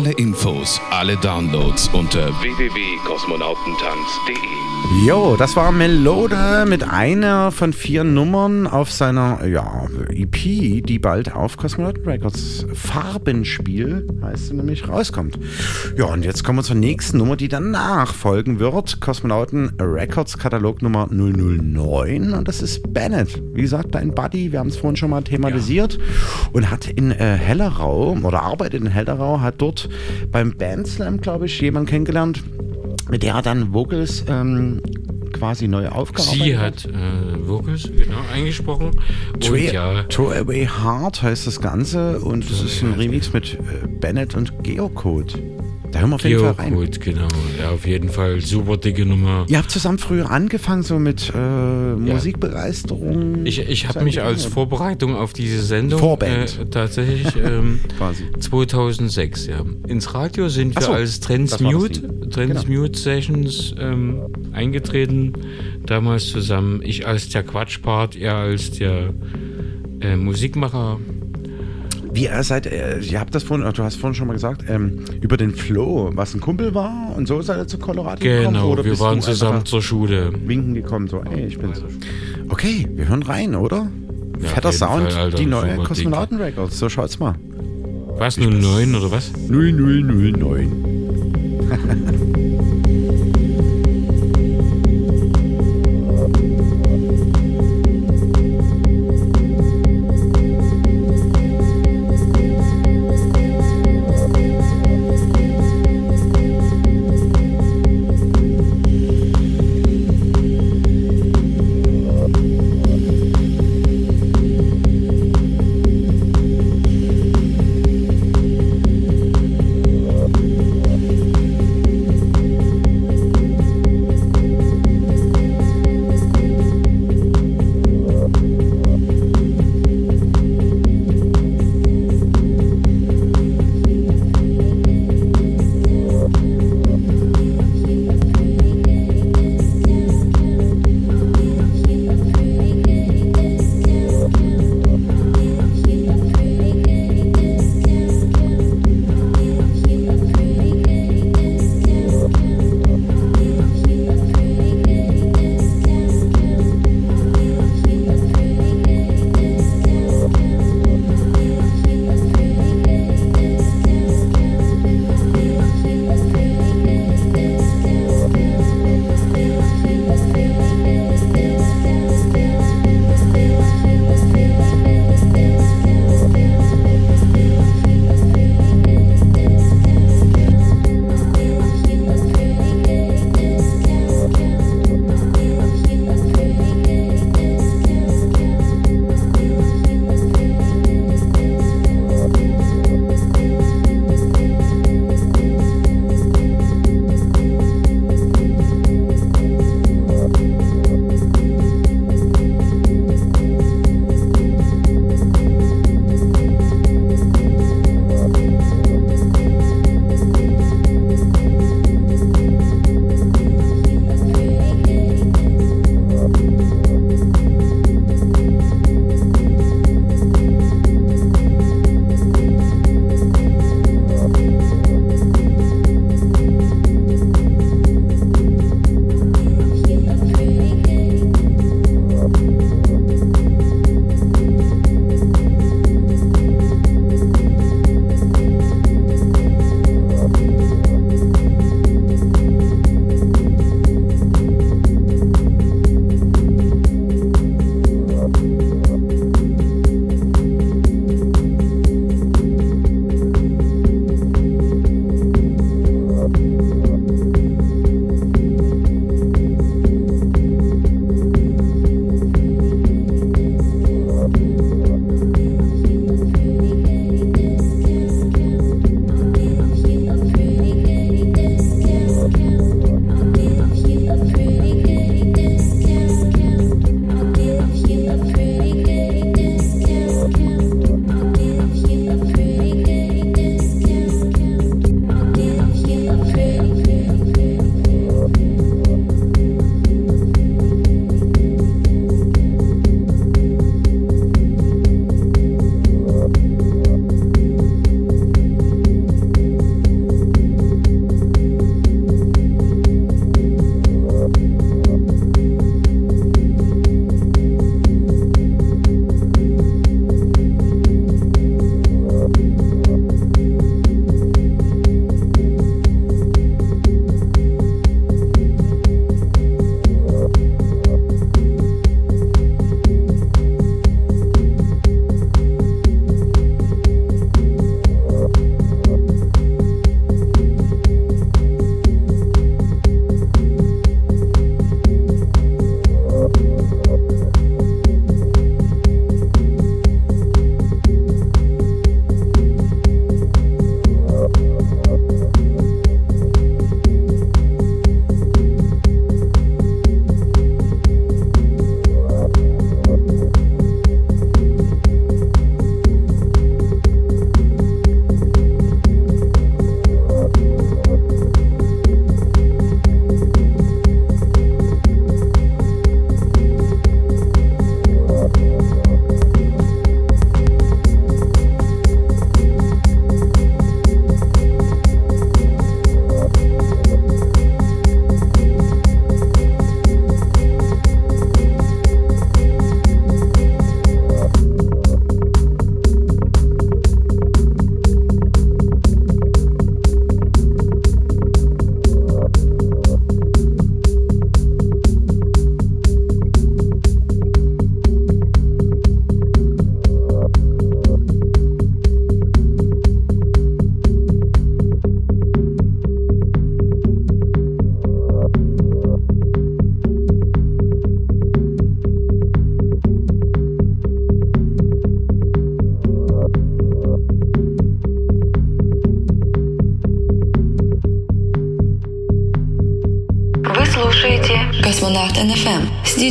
Alle Infos, alle Downloads unter www.kosmonautentanz.de. Jo, das war Melode mit einer von vier Nummern auf seiner ja, EP, die bald auf Cosmonauten Records Farbenspiel, heißt sie nämlich, rauskommt. Ja, und jetzt kommen wir zur nächsten Nummer, die danach folgen wird. Kosmonauten Records Katalog Nummer 009 und das ist Bennett. Wie gesagt, dein Buddy, wir haben es vorhin schon mal thematisiert und hat in äh, Hellerau oder arbeitet in Hellerau, hat dort beim Bandslam, glaube ich, jemanden kennengelernt, mit der er dann Vocals ähm, quasi neu aufgearbeitet Sie hat äh, Vocals, genau, eingesprochen. Und Throw, ja, Throw Away Heart heißt das Ganze und das ist ein Remix mit äh, Bennett und Geocode. Da hören wir auf jeden Fall rein. Geocode, genau. Ja, auf jeden Fall super dicke Nummer. Ihr habt zusammen früher angefangen, so mit äh, Musikbegeisterung. Ich, ich habe mich als? Vorbereitung auf diese Sendung Vorband. Äh, tatsächlich ähm, Quasi. 2006, ja. Ins Radio sind wir so, als Transmute, Ding. Genau. Transmute Sessions ähm, eingetreten. Damals zusammen. Ich als der Quatschpart, er als der äh, Musikmacher. Wie ihr seid, äh, ihr habt das vorhin, du hast vorhin schon mal gesagt, ähm, über den Flo, was ein Kumpel war und so seid ihr zu Colorado gekommen? Genau, wir waren zusammen zur Schule. Winken gekommen, so, ey, ich bin's. Okay, wir hören rein, oder? Ja, Fetter Sound, Fall, Alter, die neue super Kosmonauten Records, so schaut's mal. Was, 09 oder was? 0009.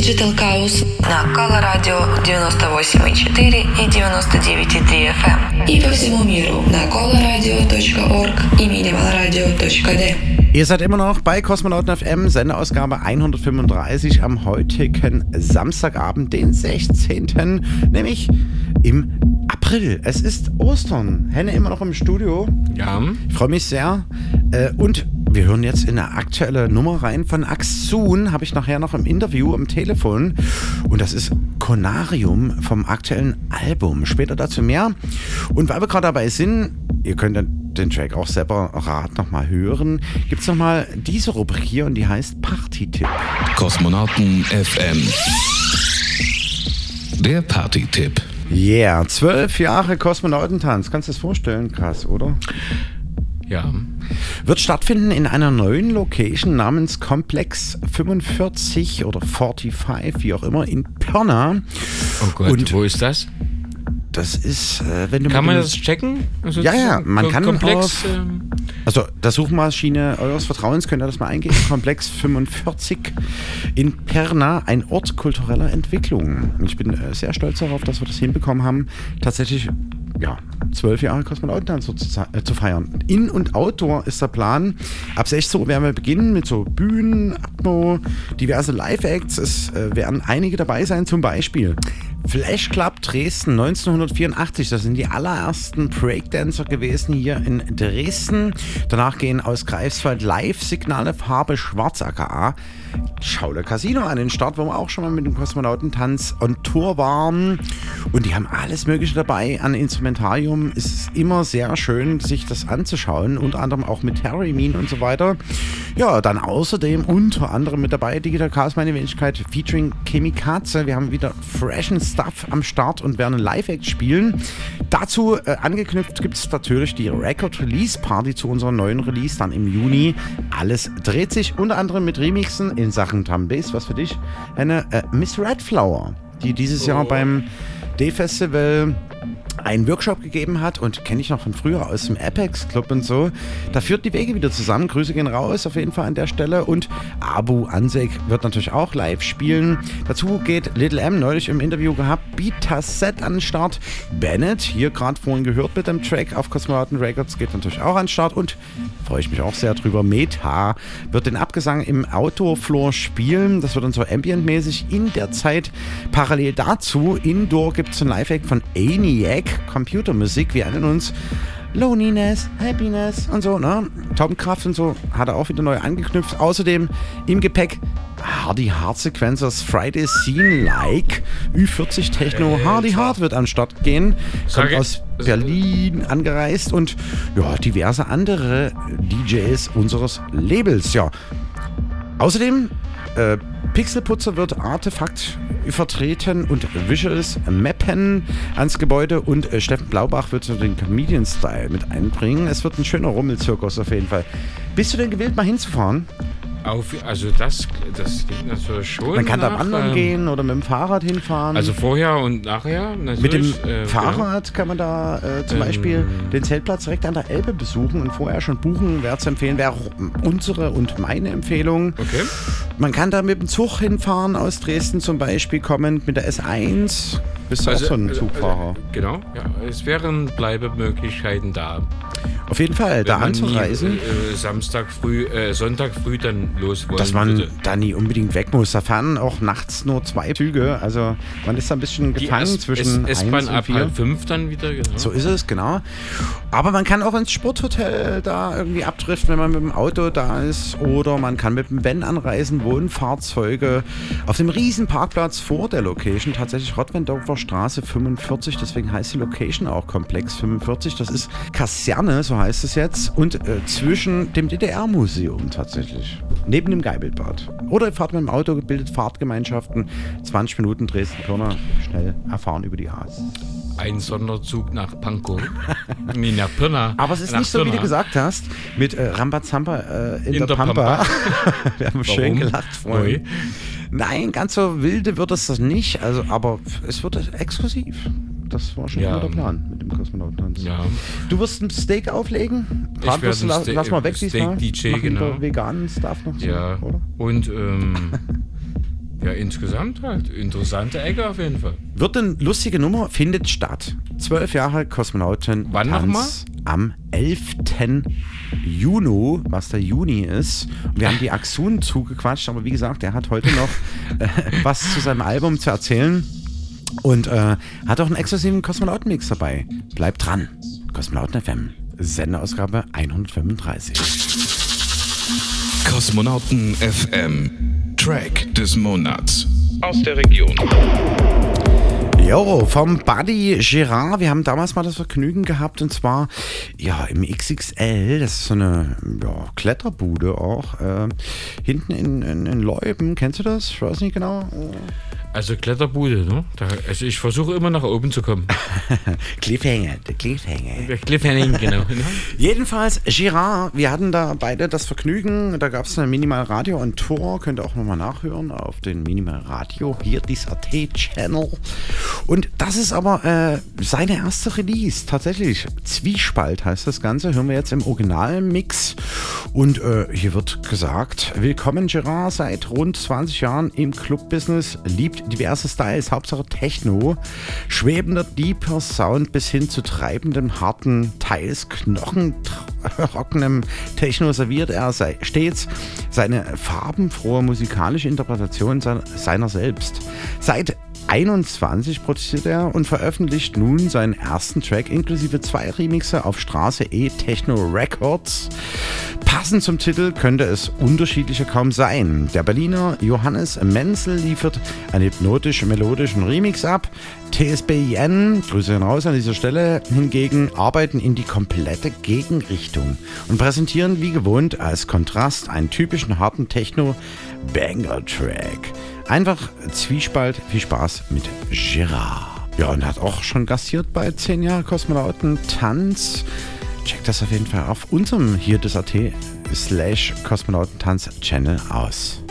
Digital Chaos на Кала Радио 98,4 и 99,3 FM и по всему миру на colaradio.org и minimalradio.d. Ihr seid immer noch bei Kosmonauten FM, Sendeausgabe 135 am heutigen Samstagabend, den 16., nämlich im April. Es ist Ostern. Henne immer noch im Studio. Ja. Ich freue mich sehr. Äh, Und wir hören jetzt in eine aktuelle Nummer rein von Axun, habe ich nachher noch im Interview am Telefon. Und das ist Conarium vom aktuellen Album. Später dazu mehr. Und weil wir gerade dabei sind, ihr könnt den Track auch separat nochmal hören, gibt es nochmal diese Rubrik hier und die heißt Party-Tipp. Kosmonauten FM. Der Party-Tipp. Yeah, zwölf Jahre Kosmonautentanz. Kannst du das vorstellen? Krass, oder? Ja. Wird stattfinden in einer neuen Location namens Komplex 45 oder 45, wie auch immer, in Pirna. Oh Gott, Und wo ist das? das ist, äh, wenn du Kann man das checken? Also Ja, ja, man kann Komplex. auf- ähm, Also der Suchmaschine eures Vertrauens könnt ihr das mal eingeben. Komplex 45 in Perna, ein Ort kultureller Entwicklung. Und ich bin äh, sehr stolz darauf, dass wir das hinbekommen haben, tatsächlich ja, zwölf Jahre Kosmonautentanz so zu, äh, zu feiern. In- und Outdoor ist der Plan. Ab 16 Uhr werden wir beginnen mit so Bühnen, Atmo, diverse Live-Acts. Es äh, werden einige dabei sein, zum Beispiel Flash Club Dresden 1984. Das sind die allerersten Breakdancer gewesen hier in Dresden. Danach gehen aus Greifswald Live-Signale Farbe Schwarz aka Schaule Casino an den Start, wo wir auch schon mal mit dem Kosmonautentanz on Tour waren. Und die haben alles Mögliche dabei an Instrumentarium. Es ist immer sehr schön, sich das anzuschauen. Unter anderem auch mit Terry und so weiter. Ja, dann außerdem unter anderem mit dabei Digital Chaos, meine Wenigkeit, featuring Chemikaze. Wir haben wieder freshen Stuff am Start und werden ein Live-Act spielen. Dazu äh, angeknüpft gibt es natürlich die Record Release Party zu unserem neuen Release dann im Juni. Alles dreht sich unter anderem mit Remixen in Sachen Bass. Was für dich? Eine äh, Miss Redflower, die dieses Jahr beim D-Festival einen Workshop gegeben hat und kenne ich noch von früher aus dem Apex Club und so. Da führt die Wege wieder zusammen. Grüße gehen raus auf jeden Fall an der Stelle. Und Abu Ansek wird natürlich auch live spielen. Dazu geht Little M neulich im Interview gehabt. Beta Set an den Start. Bennett, hier gerade vorhin gehört mit dem Track auf Cosmonauten Records, geht natürlich auch an den Start. Und freue ich mich auch sehr drüber. Meta wird den Abgesang im Outdoor-Floor spielen. Das wird dann so ambientmäßig in der Zeit. Parallel dazu, Indoor gibt es ein Live-Act von ENIAC, Computermusik. Wir erinnern uns. Loneliness, Happiness und so, ne? Taubenkraft und so hat er auch wieder neu angeknüpft. Außerdem im Gepäck Hardy Hard Sequencers Friday Scene Like Ü40 Techno. Hardy Hard wird an den Start gehen. Kommt aus Berlin angereist und ja, diverse andere DJs unseres Labels. Ja, Außerdem, äh, Pixelputzer wird Artefakt vertreten und Visuals mappen ans Gebäude und äh, Steffen Blaubach wird so den Comedian-Style mit einbringen. Es wird ein schöner Rummelzirkus auf jeden Fall. Bist du denn gewillt, mal hinzufahren? Auf, also das, das klingt natürlich schon. Man kann da wandern ähm, gehen oder mit dem Fahrrad hinfahren. Also vorher und nachher mit dem äh, Fahrrad kann man da äh, zum Ähm. Beispiel den Zeltplatz direkt an der Elbe besuchen und vorher schon buchen. Wäre zu empfehlen, wäre auch unsere und meine Empfehlung. Okay. Man kann da mit dem Zug hinfahren aus Dresden zum Beispiel, kommend mit der S1. Bist du auch so ein also, Zugfahrer? Genau, ja. Es wären Bleibemöglichkeiten da. Auf jeden Fall, da Wenn man nie, anzureisen. Äh, Samstag früh, äh, Sonntag früh dann los wollen dass man würde. da nie unbedingt weg muss. Da fahren auch nachts nur zwei Züge. Also man ist da ein bisschen gefangen zwischen S- 1 S-Bahn und ab 4. halb fünf dann wieder, genau. So ist es, genau. Aber man kann auch ins Sporthotel da irgendwie abdriften, wenn man mit dem Auto da ist. Oder man kann mit dem Van anreisen, Wohnfahrzeuge. Auf dem riesen Parkplatz vor der Location, tatsächlich Rottwendorfer Straße 45, deswegen heißt die Location auch Komplex 45. Das ist Kaserne, so heißt es jetzt. Und äh, zwischen dem DDR-Museum tatsächlich. Neben dem Geibelbad. Oder ihr fahrt mit dem Auto, bildet Fahrtgemeinschaften. 20 Minuten Dresden-Pirna, schnell erfahren über die Aas. Ein Sonderzug nach Pankow. nee, nach Pirna. Aber es ist Nach nicht so, wie du Pirna. gesagt hast, mit äh, Rambazamba äh, in, In der, der Pampa. Pampa. Wir haben schön Warum? gelacht vorhin. Ui. Nein, ganz so wilde wird es das nicht, also, aber es wird exklusiv. Das war schon Ja. immer der Plan mit dem Kosmonautentanz. Ja. Du wirst ein Steak auflegen? Ein la lass mal weg Steak diesmal. DJ, Machen genau. veganen Stuff noch so, Ja, oder? und ähm, ja, insgesamt halt. Interessante Ecke auf jeden Fall. Wird eine lustige Nummer, findet statt. Zwölf Jahre Kosmonauten. Wann nochmal? Am 11. Juni, was der Juni ist. Wir haben die Axun zugequatscht, aber wie gesagt, er hat heute noch äh, was zu seinem Album zu erzählen. Und äh, hat auch einen exklusiven Kosmonauten-Mix dabei. Bleibt dran. Kosmonauten FM. Sendeausgabe 135. Kosmonauten FM. Track des Monats. Aus der Region. Jo, vom Buddy Girard. Wir haben damals mal das Vergnügen gehabt und zwar ja im XXL. Das ist so eine ja, Kletterbude auch. Äh, hinten in, in, in Leuben. Kennst du das? Ich weiß nicht genau. Also Kletterbude, ne? Da, also ich versuche immer nach oben zu kommen. Cliffhanger, der Cliffhanger. Der Cliffhanger, genau. Jedenfalls, Girard, wir hatten da beide das Vergnügen. Da gab es eine Minimal Radio und Tour. Könnt ihr auch nochmal nachhören auf den Minimal Radio. Hier, dieser T-Channel. Und das ist aber äh, seine erste Release. Tatsächlich. Zwiespalt heißt das Ganze. Hören wir jetzt im Originalmix. Und äh, hier wird gesagt: Willkommen, Gerard. Seit rund 20 Jahren im Club-Business. Liebt diverse Styles, Hauptsache Techno. Schwebender, deeper Sound bis hin zu treibendem, harten, teils knochentrockenem Techno serviert er sei, stets seine farbenfrohe musikalische Interpretation se- seiner selbst. Seit 21 produziert er und veröffentlicht nun seinen ersten Track inklusive zwei Remixe auf Straße E Techno Records. Passend zum Titel könnte es unterschiedlicher kaum sein. Der Berliner Johannes Menzel liefert einen hypnotisch-melodischen Remix ab. TSBIN, Grüße hinaus an dieser Stelle, hingegen arbeiten in die komplette Gegenrichtung und präsentieren wie gewohnt als Kontrast einen typischen harten Techno-Banger-Track. Einfach Zwiespalt, viel Spaß mit Girard. Ja, und hat auch schon gastiert bei 10 Jahre Kosmonauten Tanz. Checkt das auf jeden Fall auf unserem hier des AT slash Kosmonautentanz Channel aus.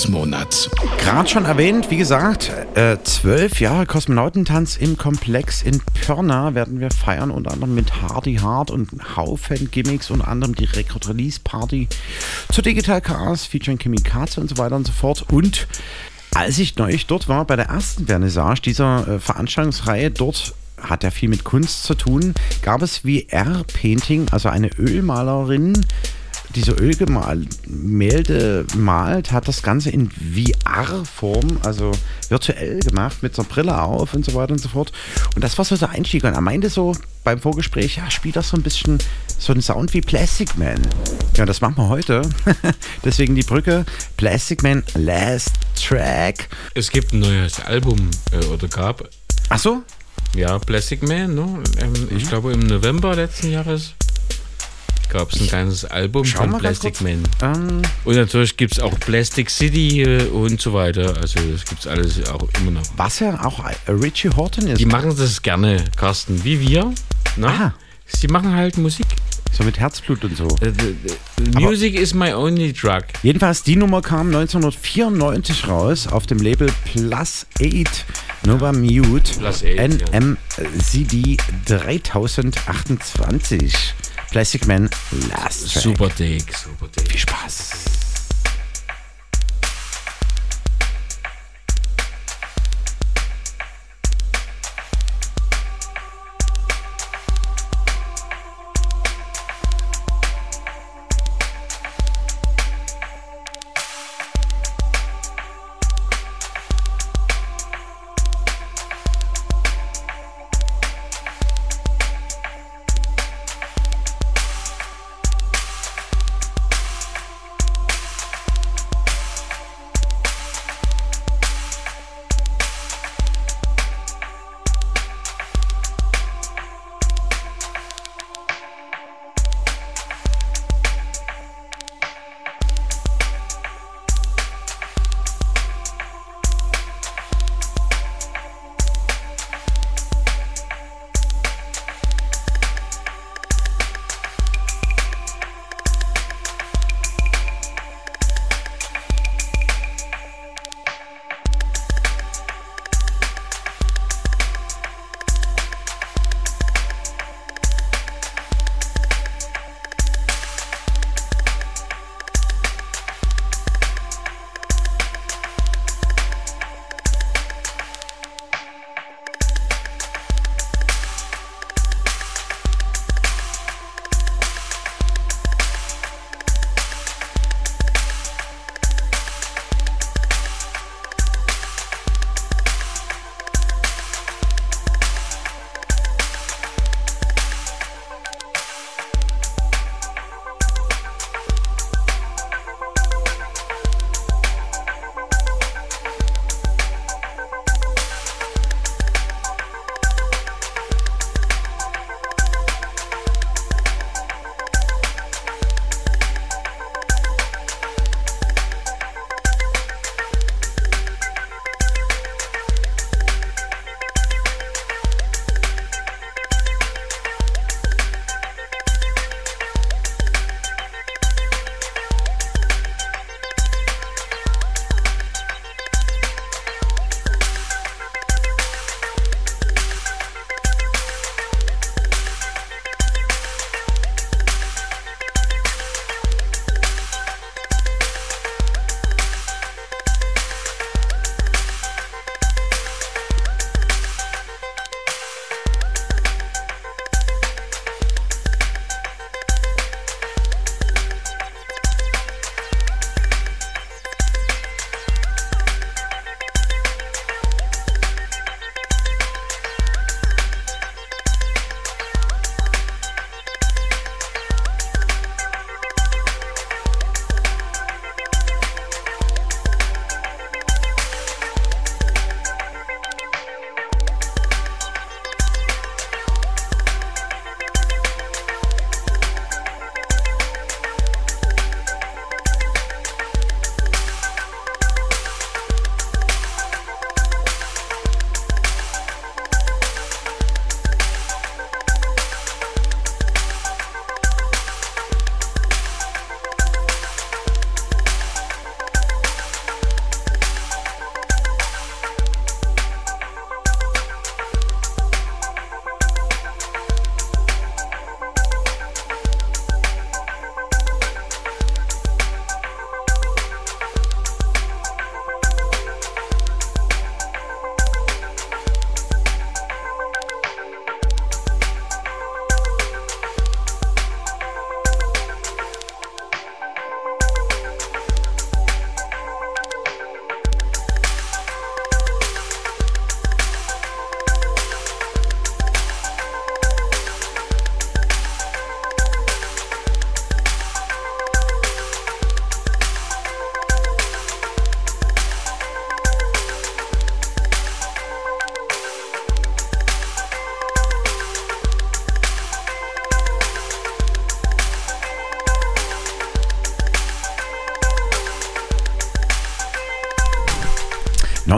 Des Monats. Gerade schon erwähnt, wie gesagt, äh, zwölf Jahre Kosmonautentanz im Komplex in Pirna werden wir feiern, unter anderem mit Hardy Hard und Haufen Gimmicks, unter anderem die Record Release Party zu Digital Chaos, featuring Kamikaze und so weiter und so fort. Und als ich neulich dort war, bei der ersten Vernissage dieser äh, Veranstaltungsreihe, dort hat ja viel mit Kunst zu tun, gab es VR-Painting, also eine Ölmalerin, diese Ölgemälde malt, hat das Ganze in VR-Form, also virtuell gemacht, mit so einer Brille auf und so weiter und so fort. Und das war so der Einstieg. Und er meinte so beim Vorgespräch, ja, spielt das so ein bisschen so einen Sound wie Plastic Man. Ja, das machen wir heute. Deswegen die Brücke. Plastic Man Last Track. Es gibt ein neues Album äh, oder gab. Ach so? Ja, Plastic Man, ne? Ähm, Mhm. Ich glaube im November letzten Jahres gab es ein ganzes Album schau von Plastic. Man. Ähm, Und natürlich gibt es auch Plastic City äh, und so weiter. Also das gibt es alles auch immer noch. was ja auch äh, Richie Horton ist. Die machen das gerne, Carsten, wie wir. Ne? Aha. Sie machen halt Musik. So mit Herzblut und so. Äh, the- the- Music is my only drug. Jedenfalls, die Nummer kam 1994 raus auf dem Label Plus 8 Nova Mute Plus 8, ja. NMCD 3028. Plastic Man Last Track. Super Take, super Take. Viel Spaß.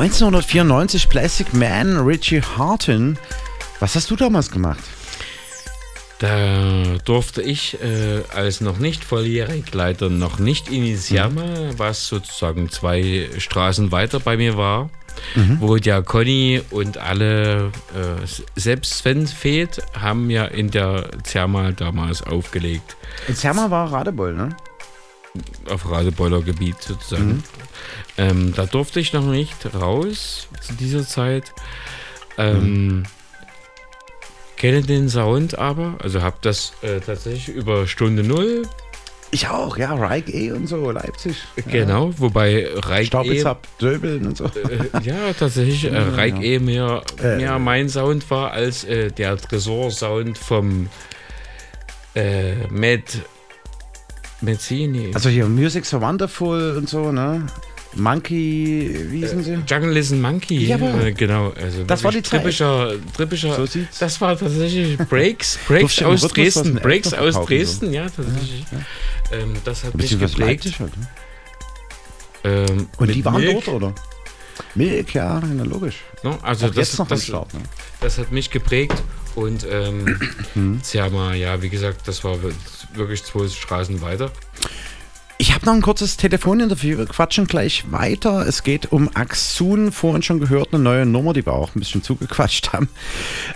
1994 Plastic Man, Richie Harton. Was hast du damals gemacht? Da durfte ich äh, als noch nicht volljährig leider noch nicht Initiame, was sozusagen zwei Straßen weiter bei mir war, Mhm. wo der Conny und alle, äh, selbst Sven Feth, haben ja in der Therma damals aufgelegt. Zerma war Radebeul, ne? Auf Radebeuler Gebiet sozusagen. Mhm. Ähm, da durfte ich noch nicht raus zu dieser Zeit. Ähm, Kenne den Sound aber, also habe das äh, tatsächlich über Stunde Null. Ich auch, ja, Reich E und so, Leipzig. Genau, wobei Reich E, Döbeln und so. äh, ja, tatsächlich äh, Ja, Reich ja. E mehr, Äh, mehr mein Sound war als äh, der Tresor-Sound vom äh, Matt Mezzini. Also hier Music so Wonderful und so, ne? Monkey, wie hießen sie? Jungle is a Monkey. Jawohl. Äh, genau. Also Das war die. Trippischer, trippischer, So sieht's. Das war tatsächlich Breaks, Breaks aus Dresden. Breaks aus Dresden, so. ja, tatsächlich. Ähm, das hat mich geprägt. Halt, ne? Ähm, Und die waren Milk. dort, oder? Milk, ja, na, logisch. No, also Auch das, noch das, Start, ne? das hat mich geprägt und ähm, Mhm. Therma, ja, wie gesagt, das war wir- wirklich zwei Straßen weiter. Ich habe noch ein kurzes Telefoninterview. Wir quatschen gleich weiter. Es geht um Axun, vorhin schon gehört, eine neue Nummer, die wir auch ein bisschen zugequatscht haben.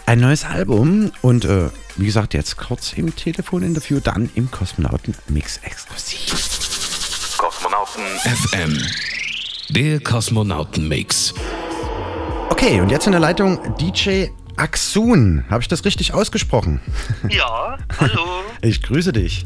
Ein neues Album und äh, wie gesagt, jetzt kurz im Telefoninterview, dann im Kosmonauten-Mix exklusiv. Kosmonauten FM. Der Kosmonauten-Mix. Okay, und jetzt in der Leitung DJ Axun. Habe ich das richtig ausgesprochen? Ja, hallo. Ich grüße dich.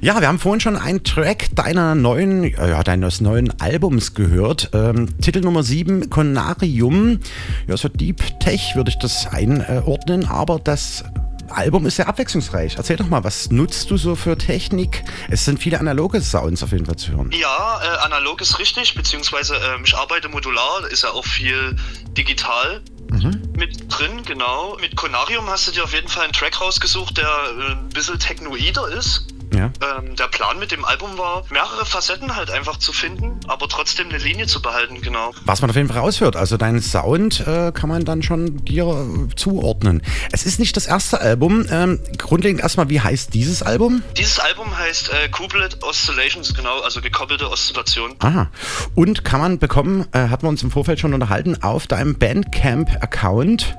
Ja, wir haben vorhin schon einen Track deiner neuen, äh, ja, deines neuen Albums gehört. Ähm, Titel Nummer 7, Conarium. Ja, so Deep Tech würde ich das einordnen, aber das Album ist sehr abwechslungsreich. Erzähl doch mal, was nutzt du so für Technik? Es sind viele analoge Sounds auf jeden Fall zu hören. Ja, äh, analog ist richtig, beziehungsweise ähm, ich arbeite modular, ist ja auch viel digital Mhm. mit drin, genau. Mit Conarium hast du dir auf jeden Fall einen Track rausgesucht, der äh, ein bisschen technoider ist. Ja. Ähm, der Plan mit dem Album war, mehrere Facetten halt einfach zu finden, aber trotzdem eine Linie zu behalten, genau. Was man auf jeden Fall raushört, also deinen Sound äh, kann man dann schon dir äh, zuordnen. Es ist nicht das erste Album. Ähm, grundlegend erstmal, wie heißt dieses Album? Dieses Album heißt äh, Coupled Oscillations, genau, also gekoppelte Oszillation. Aha. Und kann man bekommen, äh, hatten wir uns im Vorfeld schon unterhalten, auf deinem Bandcamp-Account.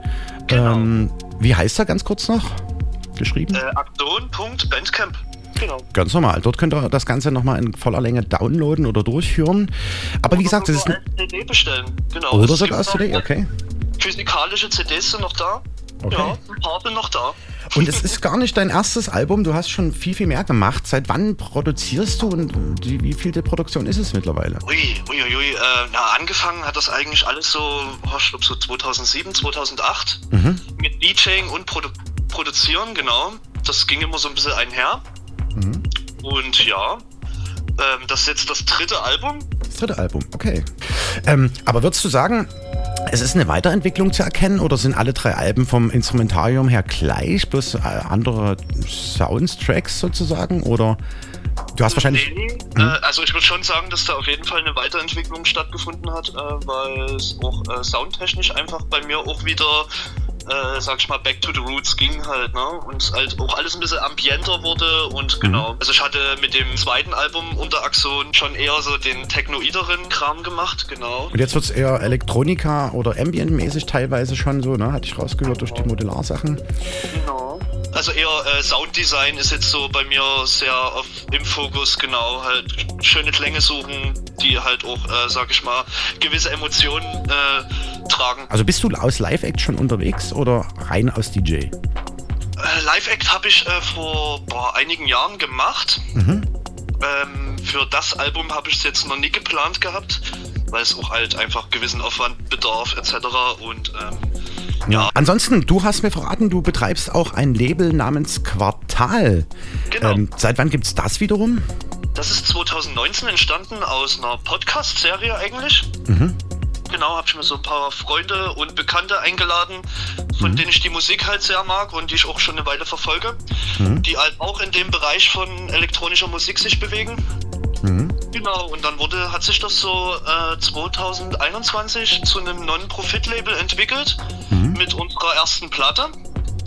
Ähm, wie heißt er ganz kurz noch? Geschrieben? Äh, Akton.bandcamp, genau. Ganz normal. Dort könnt ihr das Ganze nochmal in voller Länge downloaden oder durchhören. Aber wie gesagt, das ist. Oder als CD bestellen, genau. Oder sogar als CD, okay. Physikalische CDs sind noch da. Okay. Ja, ein paar sind noch da. Und es ist gar nicht dein erstes Album, du hast schon viel, viel mehr gemacht. Seit wann produzierst du und die, wie viel der Produktion ist es mittlerweile? Ui, ui, ui, ui. Äh, na, angefangen hat das eigentlich alles so, oh, ich glaube so 2007, 2008 Mhm. mit DJing und Produ Produzieren, genau. Das ging immer so ein bisschen einher. Mhm. Und ja, ähm, das ist jetzt das dritte Album. Das dritte Album, okay. Ähm, aber würdest du sagen, es ist eine Weiterentwicklung zu erkennen oder sind alle drei Alben vom Instrumentarium her gleich, bloß äh, andere Soundtracks sozusagen? Oder du hast wahrscheinlich. Nee, Mhm. äh, also ich würde schon sagen, dass da auf jeden Fall eine Weiterentwicklung stattgefunden hat, äh, weil es auch äh, soundtechnisch einfach bei mir auch wieder, äh, sag ich mal, back to the roots ging halt, ne? Und halt auch alles ein bisschen ambienter wurde und genau. Also ich hatte mit dem zweiten Album unter Axon schon eher so den technoideren Kram gemacht, genau. Und jetzt wird es eher Elektronika oder Ambient-mäßig teilweise schon so, ne? Hatte ich rausgehört durch die Modularsachen. Genau. Also eher äh, Sounddesign ist jetzt so bei mir sehr auf, im Fokus, genau, halt schöne Klänge suchen, die halt auch, äh, sag ich mal, gewisse Emotionen äh, tragen. Also bist du aus Live-Act schon unterwegs oder rein aus DJ? Äh, Live-Act habe ich äh, vor boah, einigen Jahren gemacht. Mhm. Ähm, für das Album habe ich es jetzt noch nie geplant gehabt, weil es auch halt einfach gewissen Aufwand bedarf etc. Und ähm, Ja. Ansonsten, du hast mir verraten, du betreibst auch ein Label namens Quartal. Genau. Ähm, seit wann gibt's das wiederum? das ist 2019 entstanden aus einer Podcast-Serie eigentlich. Mhm. Genau, habe ich mir so ein paar Freunde und Bekannte eingeladen, von denen ich die Musik halt sehr mag und die ich auch schon eine Weile verfolge, Mhm. die halt auch in dem Bereich von elektronischer Musik sich bewegen. Mhm. Genau, und dann wurde, hat sich das so äh, 2021 zu einem Non-Profit-Label entwickelt Mhm. mit unserer ersten Platte.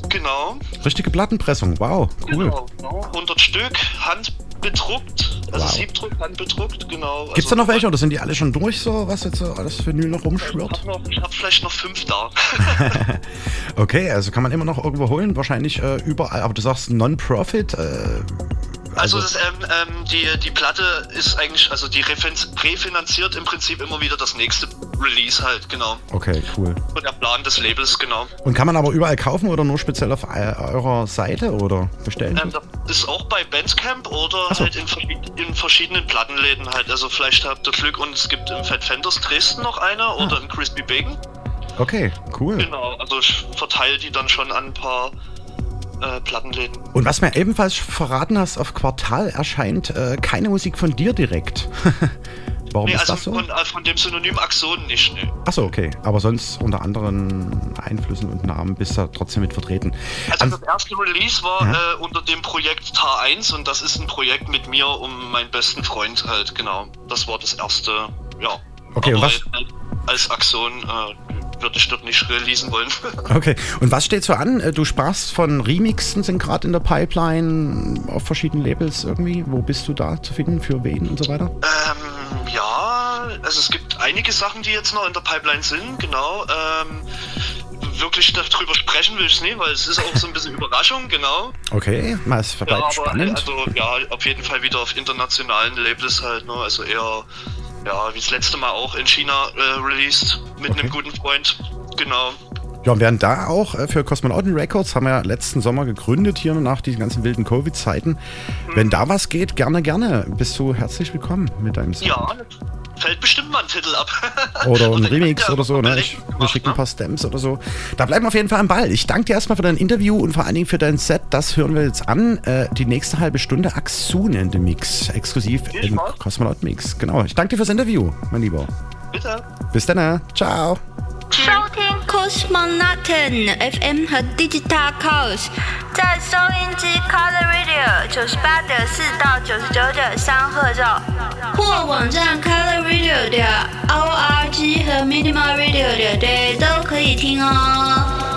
Genau. Richtige Plattenpressung, wow, cool. Genau, genau. 100 Stück, handbedruckt, also Wow. Siebdruck, handbedruckt, genau. Gibt's also, da noch welche oder sind die alle schon durch, so was jetzt so alles Vinyl noch Ich rumschwirrt? habe hab vielleicht noch fünf da. Okay, also kann man immer noch irgendwo holen, wahrscheinlich äh, überall, aber du sagst Non-Profit. Äh, Also, das, ähm, ähm, die, die Platte ist eigentlich, also die refin- refinanziert im Prinzip immer wieder das nächste Release halt, genau. okay, cool. Und der Plan des Labels, genau. Und kann man aber überall kaufen oder nur speziell auf eurer Seite oder bestellen? Ähm, das ist auch bei Bandcamp oder so. halt in, in verschiedenen Plattenläden halt. Also vielleicht habt ihr Glück und es gibt im Fat Fenders Dresden noch eine Ah. oder in Crispy Bacon. Okay, cool. Genau, also ich verteile die dann schon an ein paar äh, Plattenläden. Und was mir ebenfalls verraten hast, auf Quartal erscheint äh, keine Musik von dir direkt. Warum nee, ist also das so? von, äh, von dem Synonym Axon nicht, nee. Achso, okay. Aber sonst unter anderen Einflüssen und Namen bist du trotzdem mit vertreten. Also das erste Release war Ja. äh, unter dem Projekt Tar 1 und das ist ein Projekt mit mir um meinen besten Freund halt, genau. Das war das erste, ja. Okay, und Aber was- halt als Axon äh, würde ich dort nicht releasen wollen. Okay, und was steht so an? Äh, Du sprachst von Remixen, sind gerade in der Pipeline auf verschiedenen Labels irgendwie. Wo bist du da zu finden, für wen und so weiter? Ähm, ja, also es gibt einige Sachen, die jetzt noch in der Pipeline sind, genau. Ähm, wirklich darüber sprechen will ich nicht, weil es ist auch so ein bisschen Überraschung, genau. Okay, mal es bleibt ja, aber spannend. also ja, auf jeden Fall wieder auf internationalen Labels halt, ne? Also eher, ja, wie das letzte Mal auch in China äh, released mit einem guten Freund. Genau. Ja, und während da auch äh, für Cosmonauten Records haben wir ja letzten Sommer gegründet, hier nach diesen ganzen wilden Covid-Zeiten. Wenn da was geht, gerne, gerne. Bist du herzlich willkommen mit deinem Song. Ja, fällt bestimmt mal ein Titel ab. Oder ein Remix oder so, ne? Ich, wir schicken ein paar Stamps oder so. Da bleiben wir auf jeden Fall am Ball. Ich danke dir erstmal für dein Interview und vor allen Dingen für dein Set. Das hören wir jetzt an. Äh, die nächste halbe Stunde Axun in the Mix. Exklusiv im Cosmonaut Mix. Genau. Ich danke dir fürs Interview, mein Lieber. Bitte. Bis dann. äh. Ciao. 收听 Cosmonauten FM 和 Digital Chaos，在收音机 Color Radio 九十八点四到九十九点三赫兆，或网站 Color Radio 的 org 和 Minimal Radio 的 day 都可以听哦。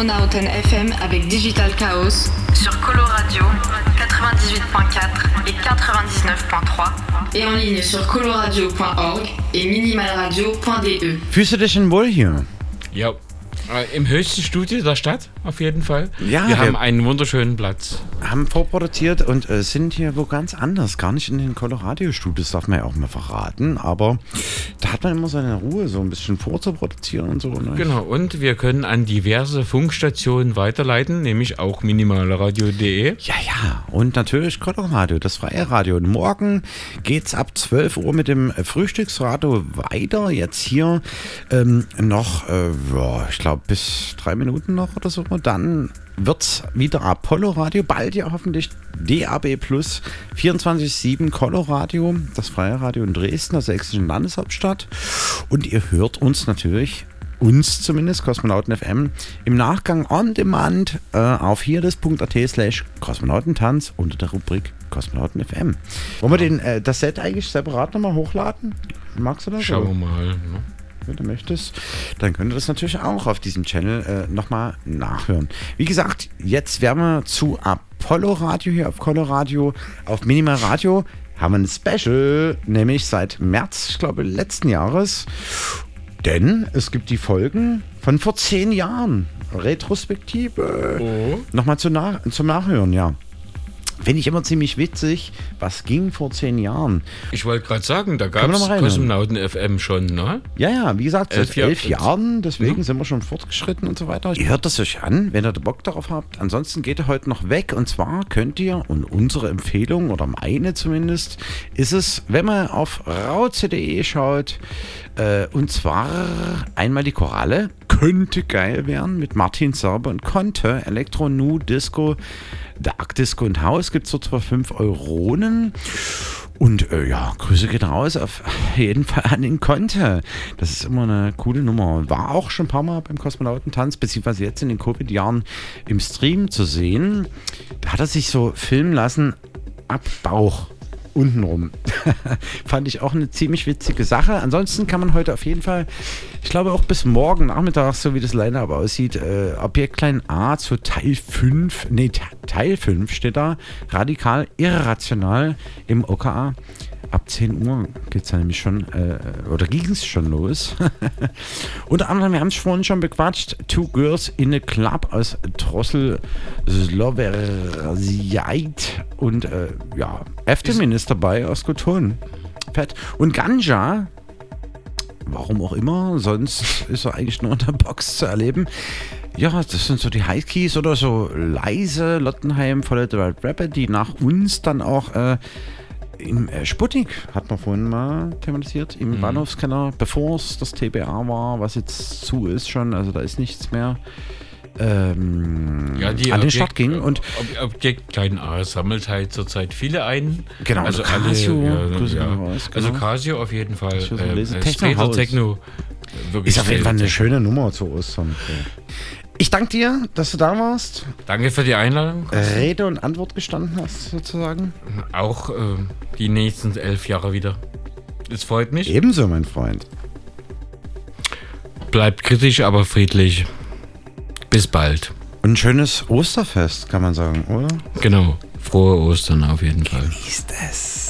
Cosmonauten FM avec Digital Chaos sur Colo Radio 98.4 et 99.3 et en ligne sur coloradio.org et minimalradio.de. Fühlst du dich denn wohl hier? Ja. Äh, Im höchsten Studio der Stadt, auf jeden Fall. Ja, wir wir- haben einen wunderschönen Platz. Haben vorproduziert und äh, sind hier wo ganz anders. Gar nicht in den Colorado-Studios, darf man ja auch mal verraten. Aber da hat man immer seine Ruhe, so ein bisschen vorzuproduzieren und so. Ne? Genau, und wir können an diverse Funkstationen weiterleiten, nämlich auch minimalradio.de. Ja, ja. Und natürlich Colorado, das freie Radio. Und morgen geht's ab 12 Uhr mit dem Frühstücksradio weiter. Jetzt hier ähm, noch, äh, ich glaube, bis drei Minuten noch oder so. Dann wird's wieder Apollo Radio, bald ja hoffentlich DAB Plus 24-7 Coloradio, das freie Radio in Dresden, der sächsischen Landeshauptstadt. Und ihr hört uns natürlich uns zumindest, Kosmonauten FM, im Nachgang on demand äh, auf hierdes.at slash Kosmonautentanz unter der Rubrik Kosmonauten FM. Wollen wir den, äh, das Set eigentlich separat nochmal hochladen? Magst du das? Schauen wir mal. Ne? Wenn du möchtest, dann könnt ihr das natürlich auch auf diesem Channel äh, nochmal nachhören. Wie gesagt, jetzt werden wir zu Apollo Radio hier auf Color Radio, auf Minimal Radio haben wir ein Special, nämlich seit März, ich glaube, letzten Jahres. Denn es gibt die Folgen von vor zehn Jahren. Retrospektive. Nochmal zu nach, zum Nachhören, ja. Finde ich immer ziemlich witzig. Was ging vor zehn Jahren? Ich wollte gerade sagen, da gab es? Kosmonauten FM schon, ne? Ja, ja, wie gesagt, seit Elf Jahr- elf Jahren, deswegen sind wir schon fortgeschritten und so weiter. Ihr hört das euch an, wenn ihr Bock darauf habt. Ansonsten geht ihr heute noch weg und zwar könnt ihr, und unsere Empfehlung, oder meine zumindest, ist es, wenn man auf rauze.de schaut, äh, und zwar einmal die Koralle, könnte geil werden, mit Martin Serber und Conte, Elektro, Nu, Disco, Dark Disco und House gibt es dort zwar 5 Euronen. Und äh, ja, Grüße geht raus auf jeden Fall an den Conte. Das ist immer eine coole Nummer. War auch schon ein paar Mal beim Kosmonautentanz, beziehungsweise jetzt in den Covid-Jahren im Stream zu sehen. Da hat er sich so filmen lassen ab Bauch. Untenrum. Fand ich auch eine ziemlich witzige Sache. Ansonsten kann man heute auf jeden Fall, ich glaube auch bis morgen Nachmittag, so wie das Line-Up aussieht, äh, Objekt klein A zu Teil 5, nee, Te- Teil 5 steht da, radikal irrational im OKA. Ab 10 Uhr geht es ja nämlich schon, äh, oder ging es schon los. Unter anderem, wir haben es vorhin schon bequatscht, Two Girls in a Club aus Drossel Sloversiait und äh, ja, Eftemin ist dabei aus Koton. Fett. Und Ganja, warum auch immer, sonst ist er eigentlich nur in der Box zu erleben. Ja, das sind so die Highkeys oder so leise Lottenheim, volle Red Rapper, die nach uns dann auch äh, im äh, Sputnik, hat man vorhin mal thematisiert, im Mhm. Bahnhofskeller, bevor es das TBA war, was jetzt zu ist schon, also da ist nichts mehr. Ähm, Ja, die an den Objekt- Start ging und Ob Objekt Klein A sammelt halt zurzeit viele ein. Genau, also also alle, Casio, ja, Grüße ja. gehen raus, Also genau. Casio auf jeden Fall. So, ähm, äh, Techno. Techno. Wirklich ist auf jeden Fall eine schöne Nummer zu Ostern. Ich danke dir, dass du da warst. Danke für die Einladung. Rede und Antwort gestanden hast, sozusagen. Auch ähm, die nächsten elf Jahre wieder. Es freut mich. Ebenso, mein Freund. Bleibt kritisch, aber friedlich. Bis bald. Und ein schönes Osterfest, kann man sagen, oder? Genau. Frohe Ostern auf jeden Fall. Genießt es.